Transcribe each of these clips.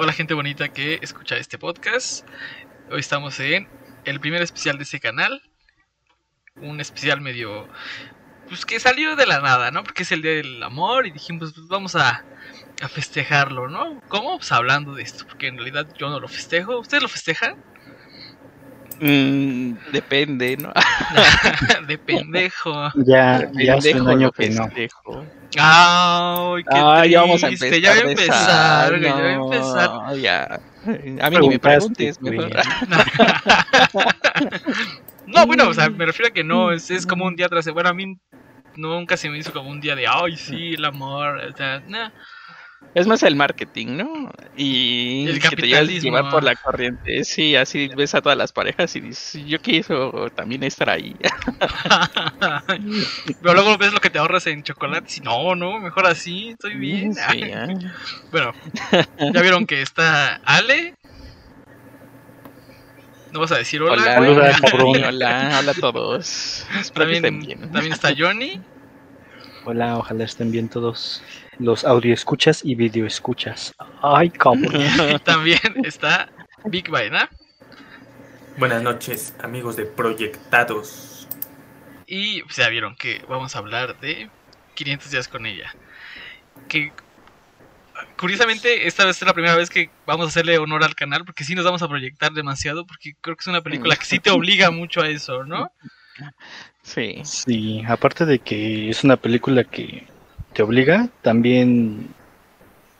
Hola gente bonita que escucha este podcast. Hoy estamos en el primer especial de ese canal. Un especial medio... Pues que salió de la nada, ¿no? Porque es el Día del Amor y dijimos, pues vamos a, a festejarlo, ¿no? ¿Cómo? Pues hablando de esto, porque en realidad yo no lo festejo. ¿Ustedes lo festejan? Mm, depende, ¿no? de pendejo. Ya, ya hace un Pendejo año que no. Ay, qué Ah, ya vamos a empezar. Ya voy a de empezar, güey, ya voy a no, empezar. ya. A mí ni me preguntes, mejor. no, bueno, o sea, me refiero a que no, es, es como un día tras Bueno, a mí nunca se me hizo como un día de, ay, sí, el amor. O sea, nah. Es más el marketing, ¿no? Y El que te llevas llevar por la corriente. Sí, así ves a todas las parejas y dices, yo quiero también estar ahí. Pero luego ves lo que te ahorras en chocolates y no, no, mejor así, estoy bien. Sí, ¿eh? Bueno, ya vieron que está Ale. No vas a decir hola. Hola, güey? Saluda, cabrón. hola, hola a todos. Espero que estén También, bien. también está Johnny. Hola, ojalá estén bien todos los audio escuchas y video escuchas. Ay, cabrón. También está Big Vaina. Buenas noches, amigos de Proyectados. Y pues, ya vieron que vamos a hablar de 500 días con ella. Que curiosamente esta vez es la primera vez que vamos a hacerle honor al canal porque sí nos vamos a proyectar demasiado porque creo que es una película que sí te obliga mucho a eso, ¿no? Sí. Sí, aparte de que es una película que te obliga, también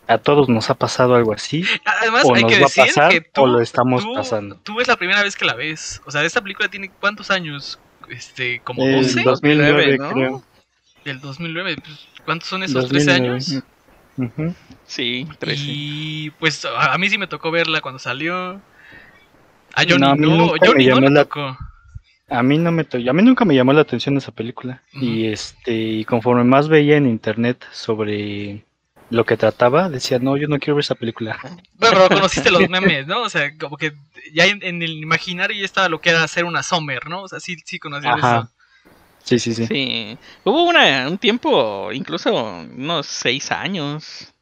a todos nos ha pasado algo así. Además O hay nos que va a decir pasar, que tú, o lo estamos tú- pasando. tú es la primera vez que la ves. O sea, esta película tiene cuántos años? Este, como El 12 2009, 2009, ¿no? creo. del 2009. Pues, ¿Cuántos son esos? ¿13 2009. años? Ujú. Sí, 13. Y pues a a mí sí me tocó verla cuando salió. A Johnny No, no, a mí nunca Johnny me no la- tocó. A mí no me to- a mí nunca me llamó la atención esa película y este y conforme más veía en internet sobre lo que trataba decía no yo no quiero ver esa película. Bueno, pero conociste los memes, ¿no? O sea, como que ya en, en el imaginario ya estaba lo que era hacer una Summer, ¿no? O sea, sí, sí conocías Ajá. eso. Sí sí sí. Sí. Hubo una, un tiempo, incluso unos seis años,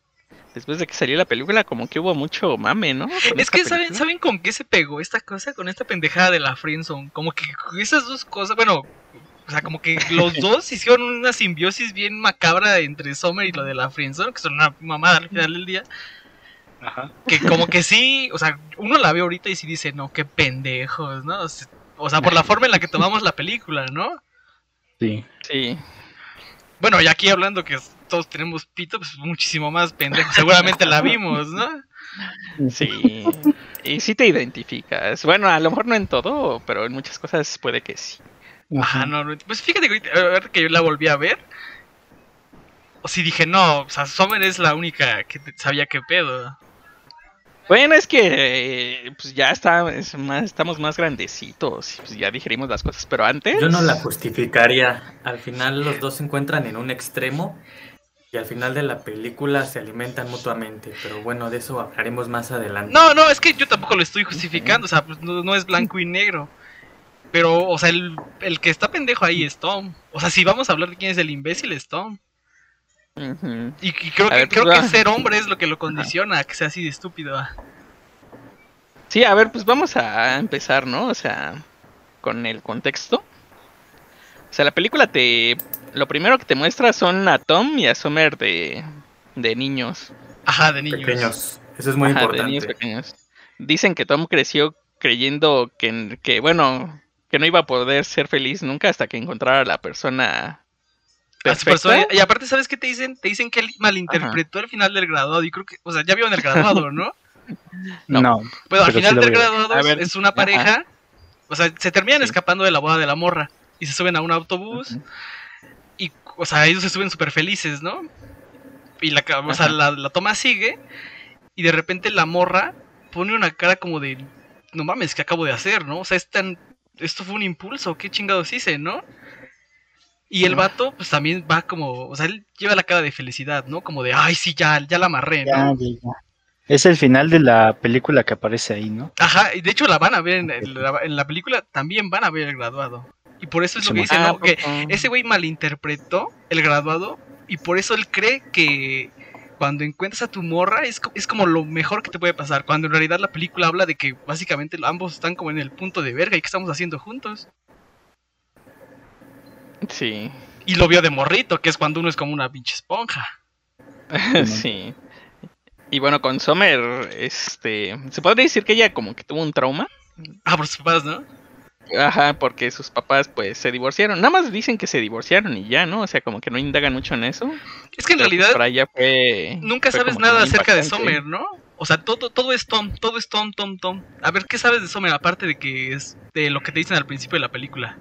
después de que salió la película, como que hubo mucho mame, ¿no? Con Es que ¿saben, película. ¿saben con qué se pegó esta cosa? Con esta pendejada de la friendzone. Como que esas dos cosas, bueno, o sea, como que los dos hicieron una simbiosis bien macabra entre Summer y lo de la friendzone, que son una mamada al final del día. Ajá. Que como que sí, o sea, uno la ve ahorita y sí dice, no, qué pendejos, ¿no? O sea, o sea, por la forma en la que tomamos la película, ¿no? Sí. Sí. Bueno, y aquí hablando que todos tenemos pito, pues muchísimo más pendejo. Seguramente la vimos, ¿no? Sí. Y sí te identificas. Bueno, a lo mejor no en todo, pero en muchas cosas puede que sí. Ajá, no, no, pues fíjate que ahorita, que yo la volví a ver. O si dije, no, o sea, Summer es la única que te- sabía qué pedo. Bueno, es que eh, pues ya está, es más, estamos más grandecitos, y, pues ya digerimos las cosas, pero antes... Yo no la justificaría. Al final los dos se encuentran en un extremo y al final de la película se alimentan mutuamente. Pero bueno, de eso hablaremos más adelante. No, no, es que yo tampoco lo estoy justificando, o sea, pues no, no es blanco y negro. Pero, o sea, el, el que está pendejo ahí es Tom. O sea, si vamos a hablar de quién es el imbécil, es Tom. Y, y creo, A que, ver, pues creo que ser hombre es lo que lo condiciona, a que sea así de estúpido. Sí, a ver, pues vamos a empezar, ¿no? O sea, con el contexto. O sea, la película te... Lo primero que te muestra son a Tom y a Summer de, de niños. Ajá, de niños. Pequeños. Eso es muy Ajá, de importante. niños pequeños. Dicen que Tom creció creyendo que, que, bueno, que no iba a poder ser feliz nunca hasta que encontrara a la persona persona- y aparte, ¿sabes qué te dicen? Te dicen que él malinterpretó el final del graduado. Y creo que, o sea, ya vieron el graduado, ¿no? No. No. Pero al Pero final sí del graduado A es- ver, es una pareja. O sea, se terminan Sí. escapando de la boda de la morra. Y se suben a un autobús. Y, o sea, ellos se suben súper felices, ¿no? Y la, o sea, la, la toma sigue. Y de repente la morra pone una cara como de. No mames, ¿qué acabo de hacer, no? O sea, es tan. Esto fue un impulso, ¿qué chingados hice, no? Y el vato, pues también va como. O sea, él lleva la cara de felicidad, ¿no? Como de, ay, sí, ya, ya la amarré, Ya, ¿no? ya, ya. Es el final de la película que aparece ahí, ¿no? Ajá, y de hecho la van a ver en, en la, en la película, también van a ver el graduado. Y por eso es lo que dice, ¿no? Que ese güey malinterpretó el graduado y por eso él cree que, cuando encuentras a tu morra es, es como lo mejor que te puede pasar. Cuando en realidad la película habla de que básicamente ambos están como en el punto de verga y qué estamos haciendo juntos. Sí. Y lo vio de morrito, que es cuando uno es como una pinche esponja. sí. Y bueno, con Summer, este, se podría decir que ella como que tuvo un trauma. Ah, por sus papás, ¿no? Ajá, porque sus papás pues se divorciaron. Nada más dicen que se divorciaron y ya, ¿no? O sea, como que no indagan mucho en eso. Es que en Pero, pues, realidad para ella fue nunca fue sabes nada acerca de. Sommer, ¿no? O sea, todo, todo es Tom, todo es Tom, Tom, Tom. A ver, ¿qué sabes de Sommer aparte de que es de lo que te dicen al principio de la película?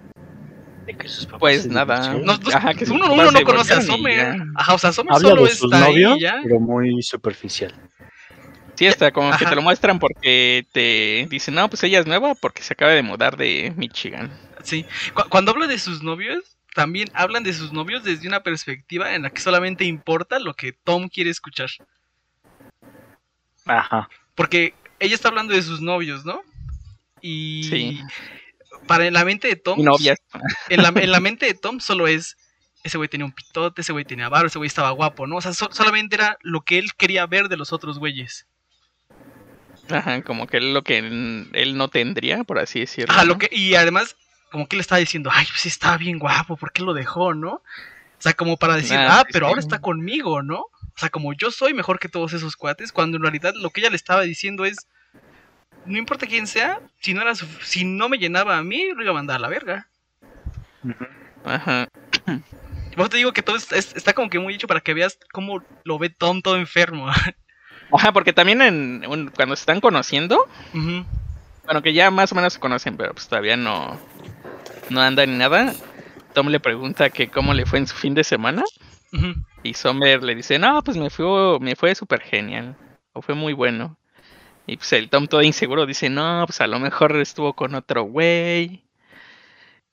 De que sus papás Pues nada. No, Ajá, que uno, uno no conoce a Sommer. Ajá, o sea, Sommer Habla solo de sus está novios, ahí y ya. pero muy superficial. Sí, hasta como que te lo muestran porque te dicen, no, pues ella es nueva porque se acaba de mudar de Michigan. Sí. Cu- cuando habla de sus novios, también hablan de sus novios desde una perspectiva en la que solamente importa lo que Tom quiere escuchar. Ajá. Porque ella está hablando de sus novios, ¿no? Y Sí. para en la mente de Tom, novias. en la, en la mente de Tom solo es ese güey tenía un pitote, ese güey tenía barro, ese güey estaba guapo, ¿no? O sea, so- solamente era lo que él quería ver de los otros güeyes. Ajá, como que es lo que él no tendría, por así decirlo. Ajá, ¿no? lo que, y además, como que él estaba diciendo, ay, pues estaba bien guapo, ¿por qué lo dejó, no? O sea, como para decir, Ah, ah, sí, pero sí. ahora está conmigo, ¿no? O sea, como yo soy mejor que todos esos cuates, cuando en realidad lo que ella le estaba diciendo es, no importa quién sea, si no, era si no me llenaba a mí, lo iba a mandar a la verga. Ajá. Vos te digo que todo es- es- está como que muy hecho para que veas cómo lo ve Tom todo enfermo. Ajá, porque también en un- cuando se están conociendo, bueno, que ya más o menos se conocen, pero pues todavía no, no andan ni nada. Tom le pregunta que cómo le fue en su fin de semana. Y Sommer le dice, no, pues me fue, me fue súper genial. O fue muy bueno. Y pues el Tom todo inseguro dice, no, pues a lo mejor estuvo con otro güey.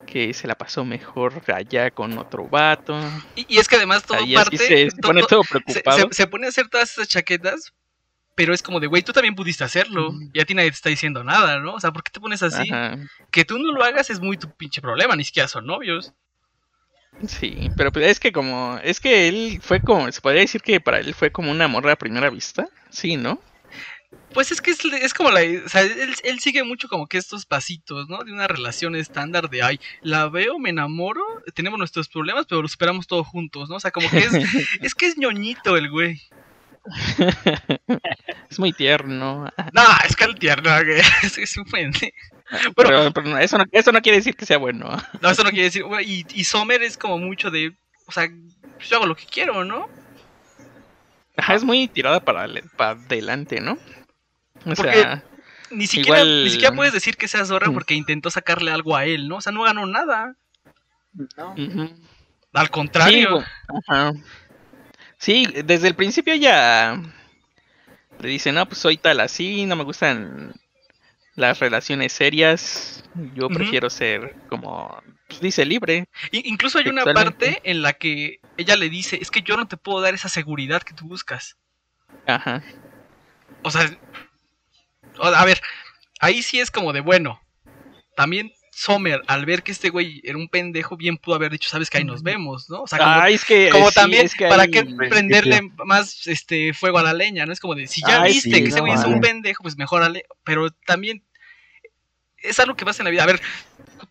Que se la pasó mejor allá con otro vato. Y, y es que además todo Ahí parte... se, pone to- todo se, preocupado. se- se pone a hacer todas esas chaquetas, pero es como de, güey, tú también pudiste hacerlo. Y a ti nadie te está diciendo nada, ¿no? O sea, ¿por qué te pones así? Ajá. Que tú no lo hagas es muy tu pinche problema, ni siquiera son novios. Sí, pero pues es que como, es que él fue como, se podría decir que para él fue como una morra a primera vista, sí, ¿no? Pues es que es, es como la... O sea, él, él sigue mucho como que estos pasitos, ¿no? De una relación estándar de, ay, la veo, me enamoro, tenemos nuestros problemas, pero los superamos todos juntos, ¿no? O sea, como que es... es que es ñoñito el güey. Es muy tierno. No, es que el tierno. Es, es un pende- Bueno, Pero, pero no, eso, no, eso no quiere decir que sea bueno. No, eso no quiere decir. Y, y Sommer es como mucho de. O sea, yo hago lo que quiero, ¿no? Ajá, es muy tirada para, para adelante, ¿no? O Porque- sea, Ni siquiera, Igual- ni siquiera puedes decir que sea zorra Mm. porque intentó sacarle algo a él, ¿no? O sea, no ganó nada. No. ujú. Al sí, contrario. bu- ajá. Sí, desde el principio ya le dice, no, pues soy tal así, no me gustan las relaciones serias, yo prefiero ser como, pues dice, libre. Incluso hay una parte en la que ella le dice: Es que yo no te puedo dar esa seguridad que tú buscas. Ajá. O sea, a ver, ahí sí es como de bueno. También Sommer, al ver que este güey era un pendejo, bien pudo haber dicho: Sabes que ahí nos vemos, ¿no? O sea, como Ay, es que, como sí, también es que para prenderle más este fuego a la leña, ¿no? Es como de si ya Ay, viste sí, que ese no güey es un pendejo, pues mejorale, pero también es algo que pasa en la vida. A ver,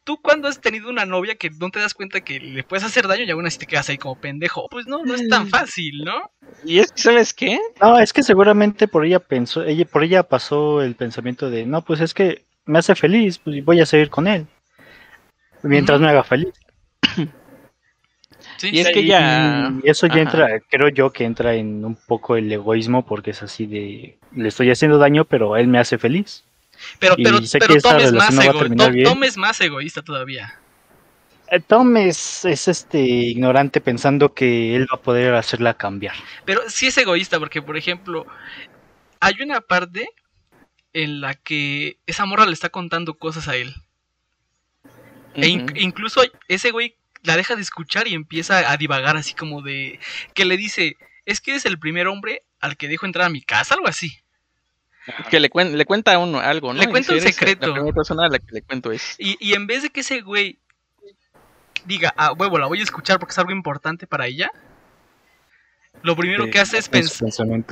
tú cuando has tenido una novia que no te das cuenta que le puedes hacer daño y aún así te quedas ahí como pendejo, pues no, no es tan fácil, ¿no? Y es que, ¿sabes qué? No, es que seguramente por ella pensó, ella, por ella pasó el pensamiento de, no, pues es que me hace feliz, pues voy a seguir con él. Mientras me haga feliz. Sí, Y es sí. que ya... Y eso ya Ajá. entra, creo yo que entra en un poco el egoísmo porque es así de, le estoy haciendo daño, pero él me hace feliz. pero pero, pero Tom es más ego- Tom-. Tom es más egoísta todavía. Eh, Tom es, es este ignorante pensando que él va a poder hacerla cambiar. Pero sí es egoísta porque, por ejemplo, hay una parte en la que esa morra le está contando cosas a él. E in- incluso ese güey la deja de escuchar y empieza a divagar así como de... Que le dice, es que eres el primer hombre al que dejo entrar a mi casa, algo así. Que le, cuen- le cuenta a uno algo, ¿no? Le cuenta un Dice, "Eres secreto". La primera persona a la que le cuento es. Y, y en vez de que ese güey diga, ah, huevo, la voy a escuchar porque es algo importante para ella, lo primero que hace es pensar,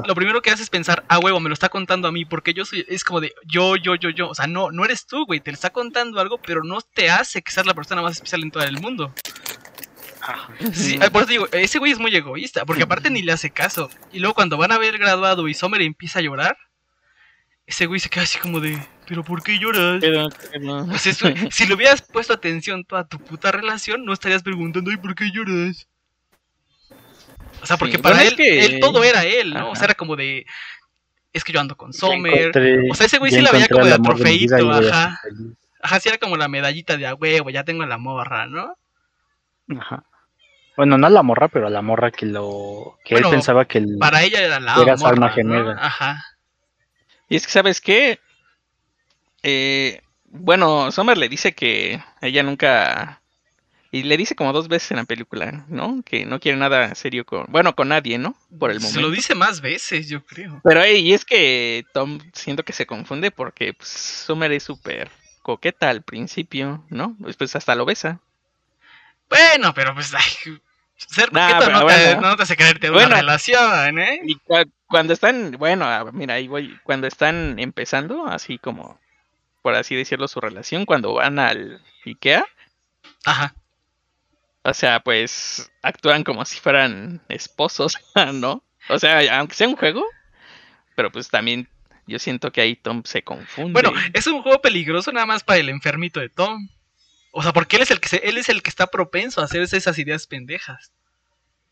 lo primero que hace es pensar, ah, huevo, me lo está contando a mí, porque yo soy, es como de yo, yo, yo, yo. O sea, no, no eres tú, güey, te lo está contando algo, pero no te hace que seas la persona más especial en todo el mundo. Sí, por eso digo, ese güey es muy egoísta, porque aparte ni le hace caso. Y luego cuando van a ver graduado y Summer empieza a llorar, ese güey se queda así como de, pero ¿por qué lloras? Pero- pero- Pues eso- si le hubieras puesto atención toda tu puta relación, no estarías preguntando, ¿y por qué lloras? O sea, porque Sí, para bueno, él, es que- él todo era él, ¿no? O sea, era como de, es que yo ando con Sommer. encontré- O sea, ese güey sí la veía como el de trofeito, ajá. Ajá, sí era como la medallita de a huevo, ya tengo la morra, ¿no? Ajá. Bueno, no a la morra, pero a la morra que lo que Bueno, él pensaba que el, Para ella era la Era morra, alma ¿no? gemela. Ajá. Y es que, ¿sabes qué? Eh, bueno, Summer le dice que ella nunca... Y le dice como dos veces en la película, ¿no? Que no quiere nada serio con... Bueno, con nadie, ¿no? Por el Se momento. lo dice más veces, yo creo. Pero ey, y es que Tom siento que se confunde porque pues, Summer es súper coqueta al principio, ¿no? Después hasta lo besa. Bueno, pero pues, ay, ser Nah, pero no, te, bueno. no te hace creerte en Bueno. una relación, ¿eh? Y cua- cuando están, bueno, a- mira, ahí voy, cuando están empezando, así como, por así decirlo, su relación, cuando van al Ikea, Ajá. O sea, pues actúan como si fueran esposos, ¿no? O sea, aunque sea un juego, pero pues también yo siento que ahí Tom se confunde. Bueno, es un juego peligroso nada más para el enfermito de Tom. O sea, porque él es el que se- él es el que está propenso a hacer esas ideas pendejas.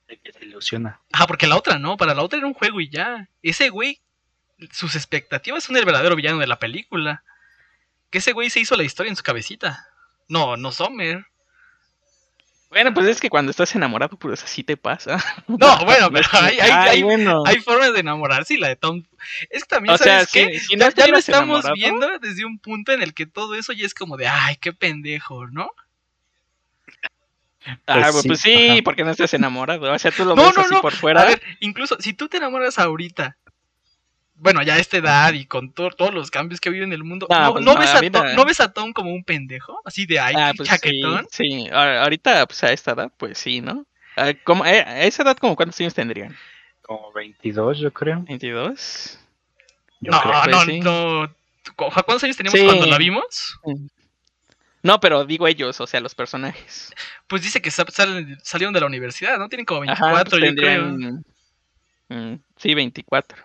de que se ilusiona. Ajá, porque la otra no, para la otra era un juego y ya. Ese güey, sus expectativas son el verdadero villano de la película. Que ese güey se hizo la historia en su cabecita. No, no Sommer. Bueno, pues es que cuando estás enamorado, pues así te pasa. No, bueno, pero hay, hay, Ay, hay- bueno. hay formas de enamorarse y la de Tom. Es que también, O sea, ¿sabes qué? si- si no ya, ya lo estamos enamorado- viendo desde un punto en el que todo eso ya es como de, ay, qué pendejo, ¿no? Ah, Pues pues sí, sí, ajá. porque no estás enamorado. O sea, tú lo No, ves no, así no. por fuera. A ver, incluso si tú te enamoras ahorita, bueno, ya a esta edad y con to- todos los cambios que ha habido en el mundo, ¿no, pues no no, ves a Tom, no. ¿no ves a Tom como un pendejo? Así de, ay, Ah, pues chaquetón. sí, sí. A- Ahorita, pues a esta edad, pues sí, ¿no? Ah, ¿cómo- eh, a esa edad, como cuántos años tendrían? Como 22, yo creo. ¿22? Yo no, creo. pues no, sí. no. ¿Cuántos años teníamos Sí. cuando la vimos? No, pero digo ellos, o sea, los personajes. Pues dice que salen- salieron de la universidad, ¿no? Tienen como Ajá, 24, pues yo creo. tendrían. mm, sí, 24.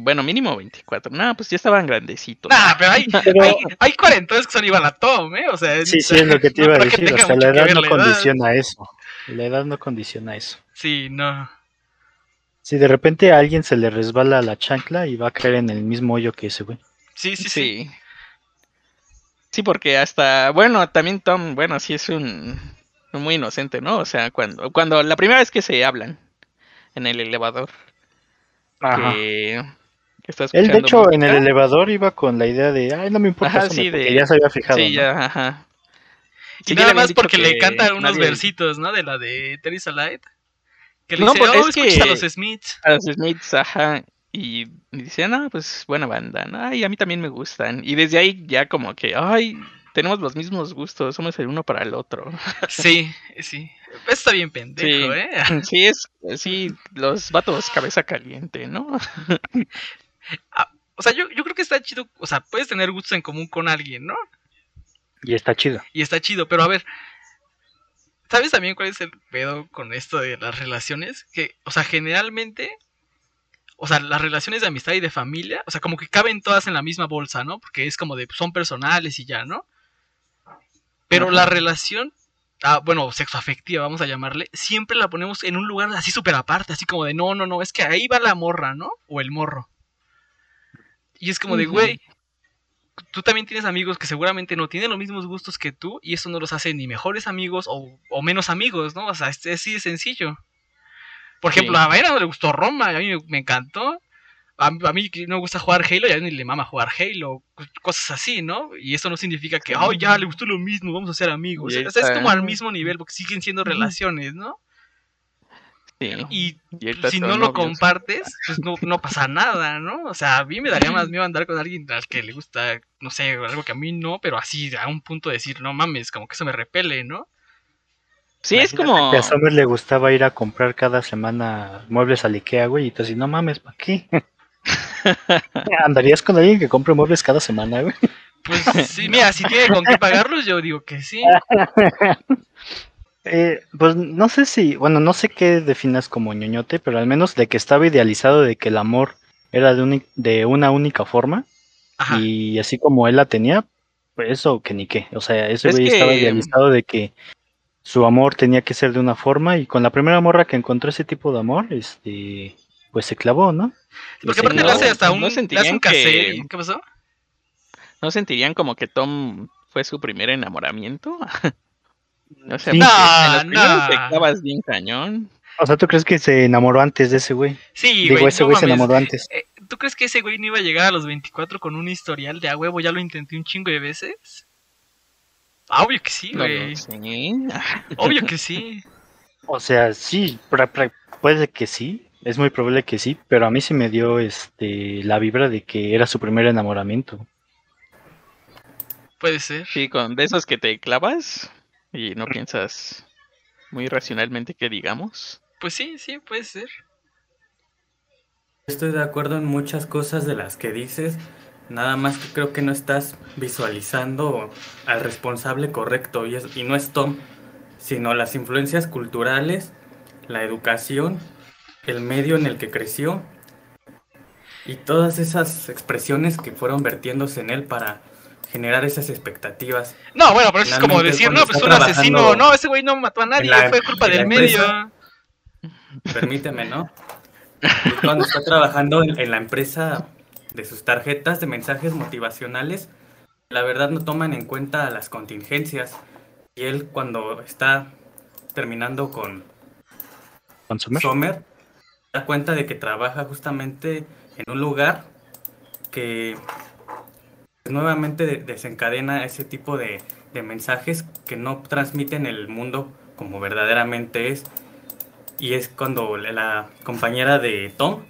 Bueno, mínimo 24. No, pues ya estaban grandecitos. Nah, pero hay, Pero- hay, hay cuarentones que son igual a Tom, ¿eh? O sea, Sí, sí, es lo que te no iba a creo que decir. O sea, la que edad no la edad. condiciona eso. La edad no condiciona eso. Sí, no. Si de repente a alguien se le resbala la chancla y va a caer en el mismo hoyo que ese güey. Sí, sí, sí. Sí. Sí, porque hasta, bueno, también Tom, bueno, sí es un, un muy inocente, ¿no? O sea, cuando, cuando la primera vez que se hablan en el elevador, Ajá. que, está Él, de hecho, en el elevador iba con la idea de, ay, no me importa Ajá, eso, sí, porque de- ya se había fijado. Sí, ¿no? ya, ajá. Y Sí, nada más porque le que cantan unos nadie- versitos, ¿no? De la de Teresa Light. Que le No, dice, pues, oh, es escuchas a los Smiths. A los Smiths, ajá. Y dice, no, pues buena banda, ¿no? Ay, a mí también me gustan. Y desde ahí ya como que, ay, tenemos los mismos gustos, somos el uno para el otro. Sí, sí. Está bien pendejo, Sí. ¿eh? Sí, es, sí, los vatos cabeza caliente, ¿no? O sea, yo, yo creo que está chido. O sea, puedes tener gustos en común con alguien, ¿no? Y está chido. Y está chido, pero a ver. ¿Sabes también cuál es el pedo con esto de las relaciones? Que, o sea, generalmente. O sea, las relaciones de amistad y de familia, o sea, como que caben todas en la misma bolsa, ¿no? Porque es como de, son personales y ya, ¿no? Pero Ajá. la relación, ah, bueno, sexoafectiva, vamos a llamarle, siempre la ponemos en un lugar así súper aparte, así como de, no, no, no, es que ahí va la morra, ¿no? O el morro. Y es como de, güey, tú también tienes amigos que seguramente no tienen los mismos gustos que tú y eso no los hace ni mejores amigos o, o menos amigos, ¿no? O sea, es así de sencillo. Por Sí. ejemplo, a Vera no le gustó Roma, a mí me- me encantó. A, a mí que no me gusta jugar Halo y a mí le mama jugar Halo, co- cosas así, ¿no? Y eso no significa que, oh, ya le gustó lo mismo, vamos a ser amigos. O sea, es como al mismo nivel porque siguen siendo relaciones, ¿no? Sí. Y si no lo novios. compartes, pues no, no pasa nada, ¿no? O sea, a mí me daría más miedo andar con alguien al que le gusta, no sé, algo que a mí no, pero así a un punto de decir, no mames, como que eso me repele, ¿no? Sí, es como. que a Summer le gustaba ir a comprar cada semana muebles al Ikea, güey, y tú así, no mames, ¿para qué? ¿Andarías con alguien que compre muebles cada semana, güey? Pues sí, mira, si tiene con qué pagarlos, yo digo que sí. Eh, pues no sé si, bueno, no sé qué definas como ñoñote, pero al menos de que estaba idealizado de que el amor era de, una única forma Ajá. y así como él la tenía, pues eso que ni qué. O sea, ese Es güey estaba idealizado de que su amor tenía que ser de una forma y con la primera morra que encontró ese tipo de amor, este, pues se clavó, ¿no? Porque Sí, aparte no, le hace hasta no un, hace sentirían un que- ¿Qué pasó? ¿No sentirían como que Tom fue su primer enamoramiento? O sea, Sí. No, primeros te no. clavas bien cañón. O sea, ¿tú crees que se enamoró antes de ese güey? Sí, Digo, güey, ese no güey se mames. enamoró antes. Eh, ¿Tú crees que ese güey no iba a llegar a los 24 con un historial de a huevo? Ya lo intenté un chingo de veces. Ah, Obvio que sí, No güey. lo sé. Obvio que sí. O sea, sí, pra- pra- puede que sí, es muy probable que sí, pero a mí sí me dio este la vibra de que era su primer enamoramiento. Puede ser. Sí, con de esos que te clavas y no piensas muy racionalmente que digamos. Pues sí, sí, puede ser. Estoy de acuerdo en muchas cosas de las que dices, nada más que creo que no estás visualizando al responsable correcto y, es- y no es Tom, sino las influencias culturales, la educación, el medio en el que creció y todas esas expresiones que fueron vertiéndose en él para generar esas expectativas. No, bueno, pero eso es como decir, no, pues un asesino. No, ese güey no mató a nadie, la- fue culpa del medio. Permíteme, ¿no? Y Cuando está trabajando en, en la empresa de sus tarjetas de mensajes motivacionales, la verdad no toman en cuenta las contingencias. Y él cuando está terminando con Consumer. Sommer, da cuenta de que trabaja justamente en un lugar que nuevamente de- desencadena ese tipo de, de mensajes que no transmiten el mundo como verdaderamente es. Y es cuando la- la compañera de Tom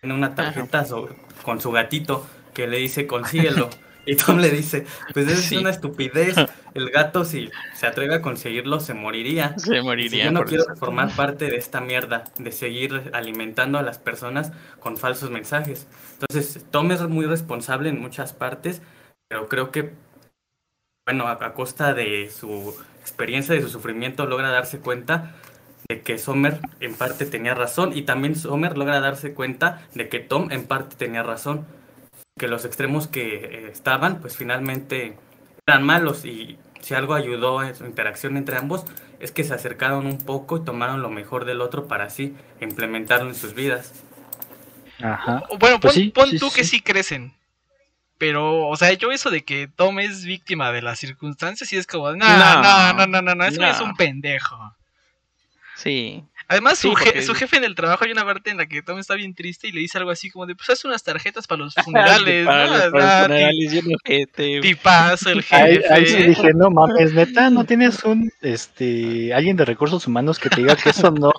tiene una tarjeta so- con su gatito que le dice consíguelo. Y Tom le dice, pues Sí. es una estupidez. El gato si se atreve a conseguirlo se moriría. Se moriría. yo no quiero eso. formar parte de esta mierda, de seguir alimentando a las personas con falsos mensajes. Entonces, Tom es muy responsable en muchas partes, pero creo que, bueno, a, a costa de su experiencia, de su sufrimiento, logra darse cuenta de que Sommer en parte tenía razón y también Sommer logra darse cuenta de que Tom en parte tenía razón, que los extremos que eh, estaban, pues finalmente eran malos y si algo ayudó en su interacción entre ambos es que se acercaron un poco y tomaron lo mejor del otro para así implementarlo en sus vidas. Ajá. Bueno, Pues pon, sí, pon sí, tú sí. que sí crecen. Pero, o sea, yo eso de que Tom es víctima de las circunstancias y es como, no, no, no, no, no, no, güey es un pendejo. Sí. Además, Sí, su, je- su jefe en el trabajo hay una parte en la que Tom está bien triste y le dice algo así como de, pues haz unas tarjetas para los funerales, Para ¿no? los- para los Ah, funerales, yo no sé, te- Tipazo el Ahí, jefe. ahí sí dije, no mames, neta, no tienes un, este, alguien de recursos humanos que te diga que eso no.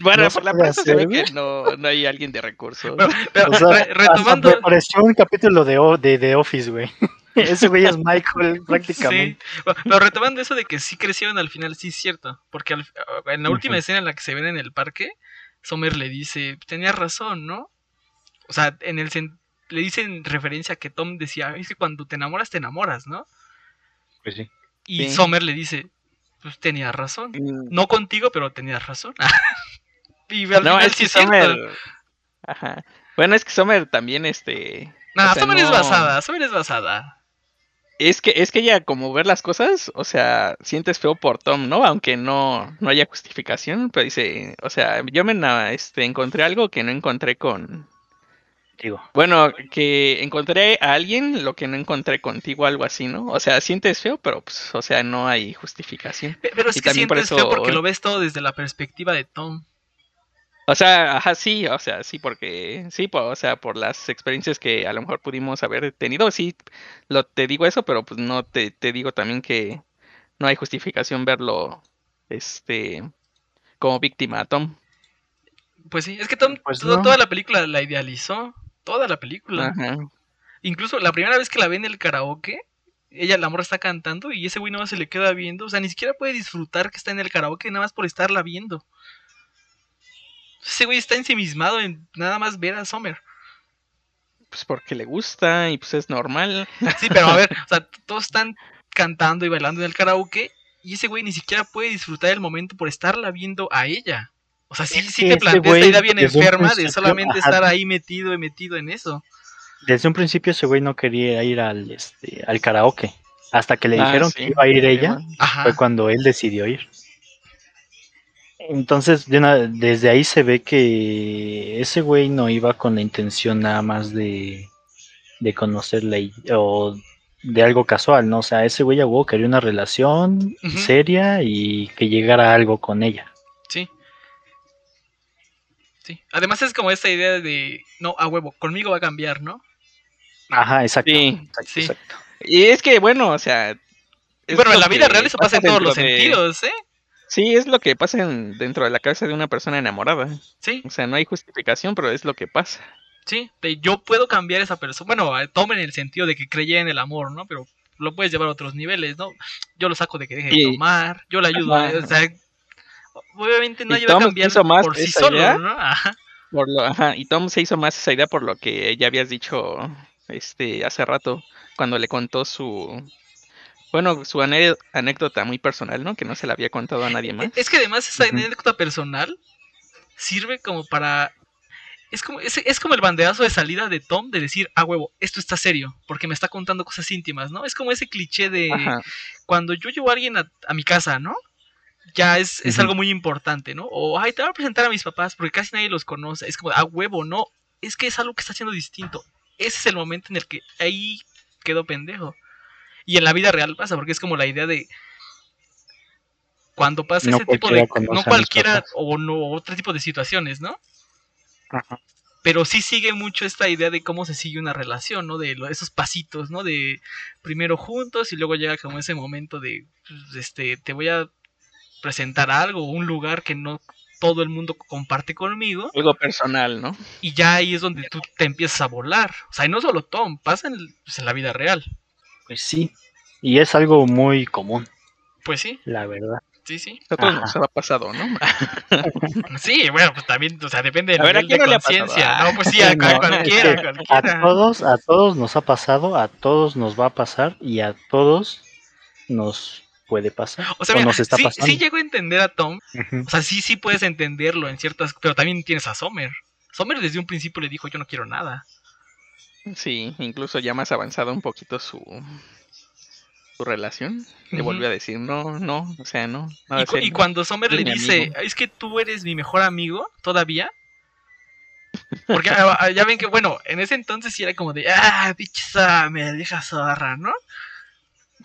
Bueno, no por la prensa se ve que no, no hay alguien de recursos. Bueno, pero O sea, re- hasta retomando, me pareció un capítulo de, O- de, de Office, güey. Ese güey es Michael prácticamente. Sí, pero retomando eso de que sí crecieron al final, sí es cierto. Porque al- en la última escena en la que se ven en el parque, Sommer le dice, tenías razón, ¿no? O sea, en el sen- le dice en referencia a que Tom decía, es que cuando te enamoras, te enamoras, ¿no? Pues sí. Y Sí. Sommer le dice, pues tenías razón. Mm, No contigo, pero tenías razón. y al No, final es sí que es cierto. Sommer. Ajá. Bueno, es que Sommer también, este. Nah, o sea, Sommer es no- basada, Sommer es basada. Es que, es que ella, como ver las cosas, o sea, sientes feo por Tom, ¿no? Aunque no, no haya justificación, pero dice, o sea, yo me na- este, encontré algo que no encontré con. Digo. Bueno, que encontré a alguien lo que no encontré contigo, algo así, ¿no? O sea, sientes feo, pero pues, o sea, no hay justificación. Pe- Pero es Y que por sientes feo porque lo ves todo desde la perspectiva de Tom. O sea, ajá, sí, o sea, sí, porque, sí, po- o sea, por las experiencias que a lo mejor pudimos haber tenido, sí, lo, te digo eso, pero pues no te, te digo también que no hay justificación verlo, este, como víctima a Tom. Pues sí, es que Tom Pues todo- no. toda la película la idealizó. Toda la película. Ajá. Incluso la primera vez que la ve en el karaoke, ella, la morra está cantando y ese güey nada más se le queda viendo. O sea, ni siquiera puede disfrutar que está en el karaoke nada más por estarla viendo. Ese güey está ensimismado en nada más ver a Summer. Pues porque le gusta y pues es normal. Sí, pero a ver, o sea, todos están cantando y bailando en el karaoke y ese güey ni siquiera puede disfrutar el momento por estarla viendo a ella. O sea, sí, Es sí te ese plantea güey, esta idea bien enferma de solamente estar ahí metido y metido en eso. Desde un principio ese güey no quería ir al, este, al karaoke. Hasta que le Ah, dijeron sí. que iba a ir ella, Ajá. fue cuando él decidió ir. Entonces, de una- desde ahí se ve que ese güey no iba con la intención nada más de, de conocerla y- o de algo casual, ¿no? O sea, ese güey a huevo quería una relación seria y que llegara a algo con ella. Sí. Sí. Además es como esta idea de, no, a huevo, conmigo va a cambiar, ¿no? Ajá, exacto. Sí. exacto, Sí. exacto. Y es que, bueno, o sea. Bueno, en la vida real eso pasa en todos los de- sentidos, ¿eh? Sí, es lo que pasa en- dentro de la cabeza de una persona enamorada. Sí, O sea, no hay justificación, pero es lo que pasa. sí. de yo puedo cambiar a esa persona. Bueno, a- tome en el sentido de que creyera en el amor, ¿no? Pero lo puedes llevar a otros niveles, ¿no? Yo lo saco de que deje de tomar, yo le ayudo, Ajá. o sea, obviamente nadie va a cambiar más por sí solo, idea. ¿no? Ajá. Por lo, ajá, y Tom se hizo más esa idea por lo que ya habías dicho este hace rato, cuando le contó su bueno, su anécdota muy personal, ¿no? Que no se la había contado a nadie más. Es que además esa anécdota personal sirve como para. Es como, es, es como el banderazo de salida de Tom de decir, ah, huevo, esto está serio, porque me está contando cosas íntimas, ¿no? Es como ese cliché de Ajá. cuando yo llevo a alguien a, a mi casa, ¿no? Ya es, es algo muy importante, ¿no? O, ay, te voy a presentar a mis papás, porque casi nadie los conoce. Es como, ah, huevo, no. Es que es algo que está haciendo distinto. Ese es el momento en el que ahí quedó pendejo. Y en la vida real pasa, porque es como la idea de cuando pasa No ese tipo de no cualquiera o no otro tipo de situaciones, ¿no? Ajá. Pero sí sigue mucho esta idea de cómo se sigue una relación, ¿no? De lo- esos pasitos, ¿no? De primero juntos y luego llega como ese momento de pues, este te voy a presentar algo, un lugar que no todo el mundo comparte conmigo Algo personal, ¿no? y ya ahí es donde tú te empiezas a volar. O sea, y no solo Tom, pasa en, pues, en la vida real. Pues sí. Y es algo muy común, Pues sí, la verdad. sí, sí. A todos Ajá. nos ha pasado, ¿no? Sí, bueno, pues también, o sea, depende del A ver, ¿a nivel de no conciencia. No, pues sí, a, a No, cualquiera, es a que cualquiera. A todos, a todos nos ha pasado, a todos nos va a pasar y a todos nos puede pasar. O sea, o mira, nos está sí, pasando. sí llego a entender a Tom. Ujú. O sea, sí, sí puedes entenderlo en ciertas. Pero también tienes a Sommer. Sommer desde un principio le dijo: Yo no quiero nada. Sí, incluso ya más avanzado un poquito su su relación. Le volvió a decir, no, no, o sea, no. nada Y, cu- serio. y cuando Sommer le dice: amigo. Es que tú eres mi mejor amigo todavía. Porque ah, ah, ya ven que, bueno, en ese entonces sí era como de: Ah, pinche Sommer, deja zorra, ¿no?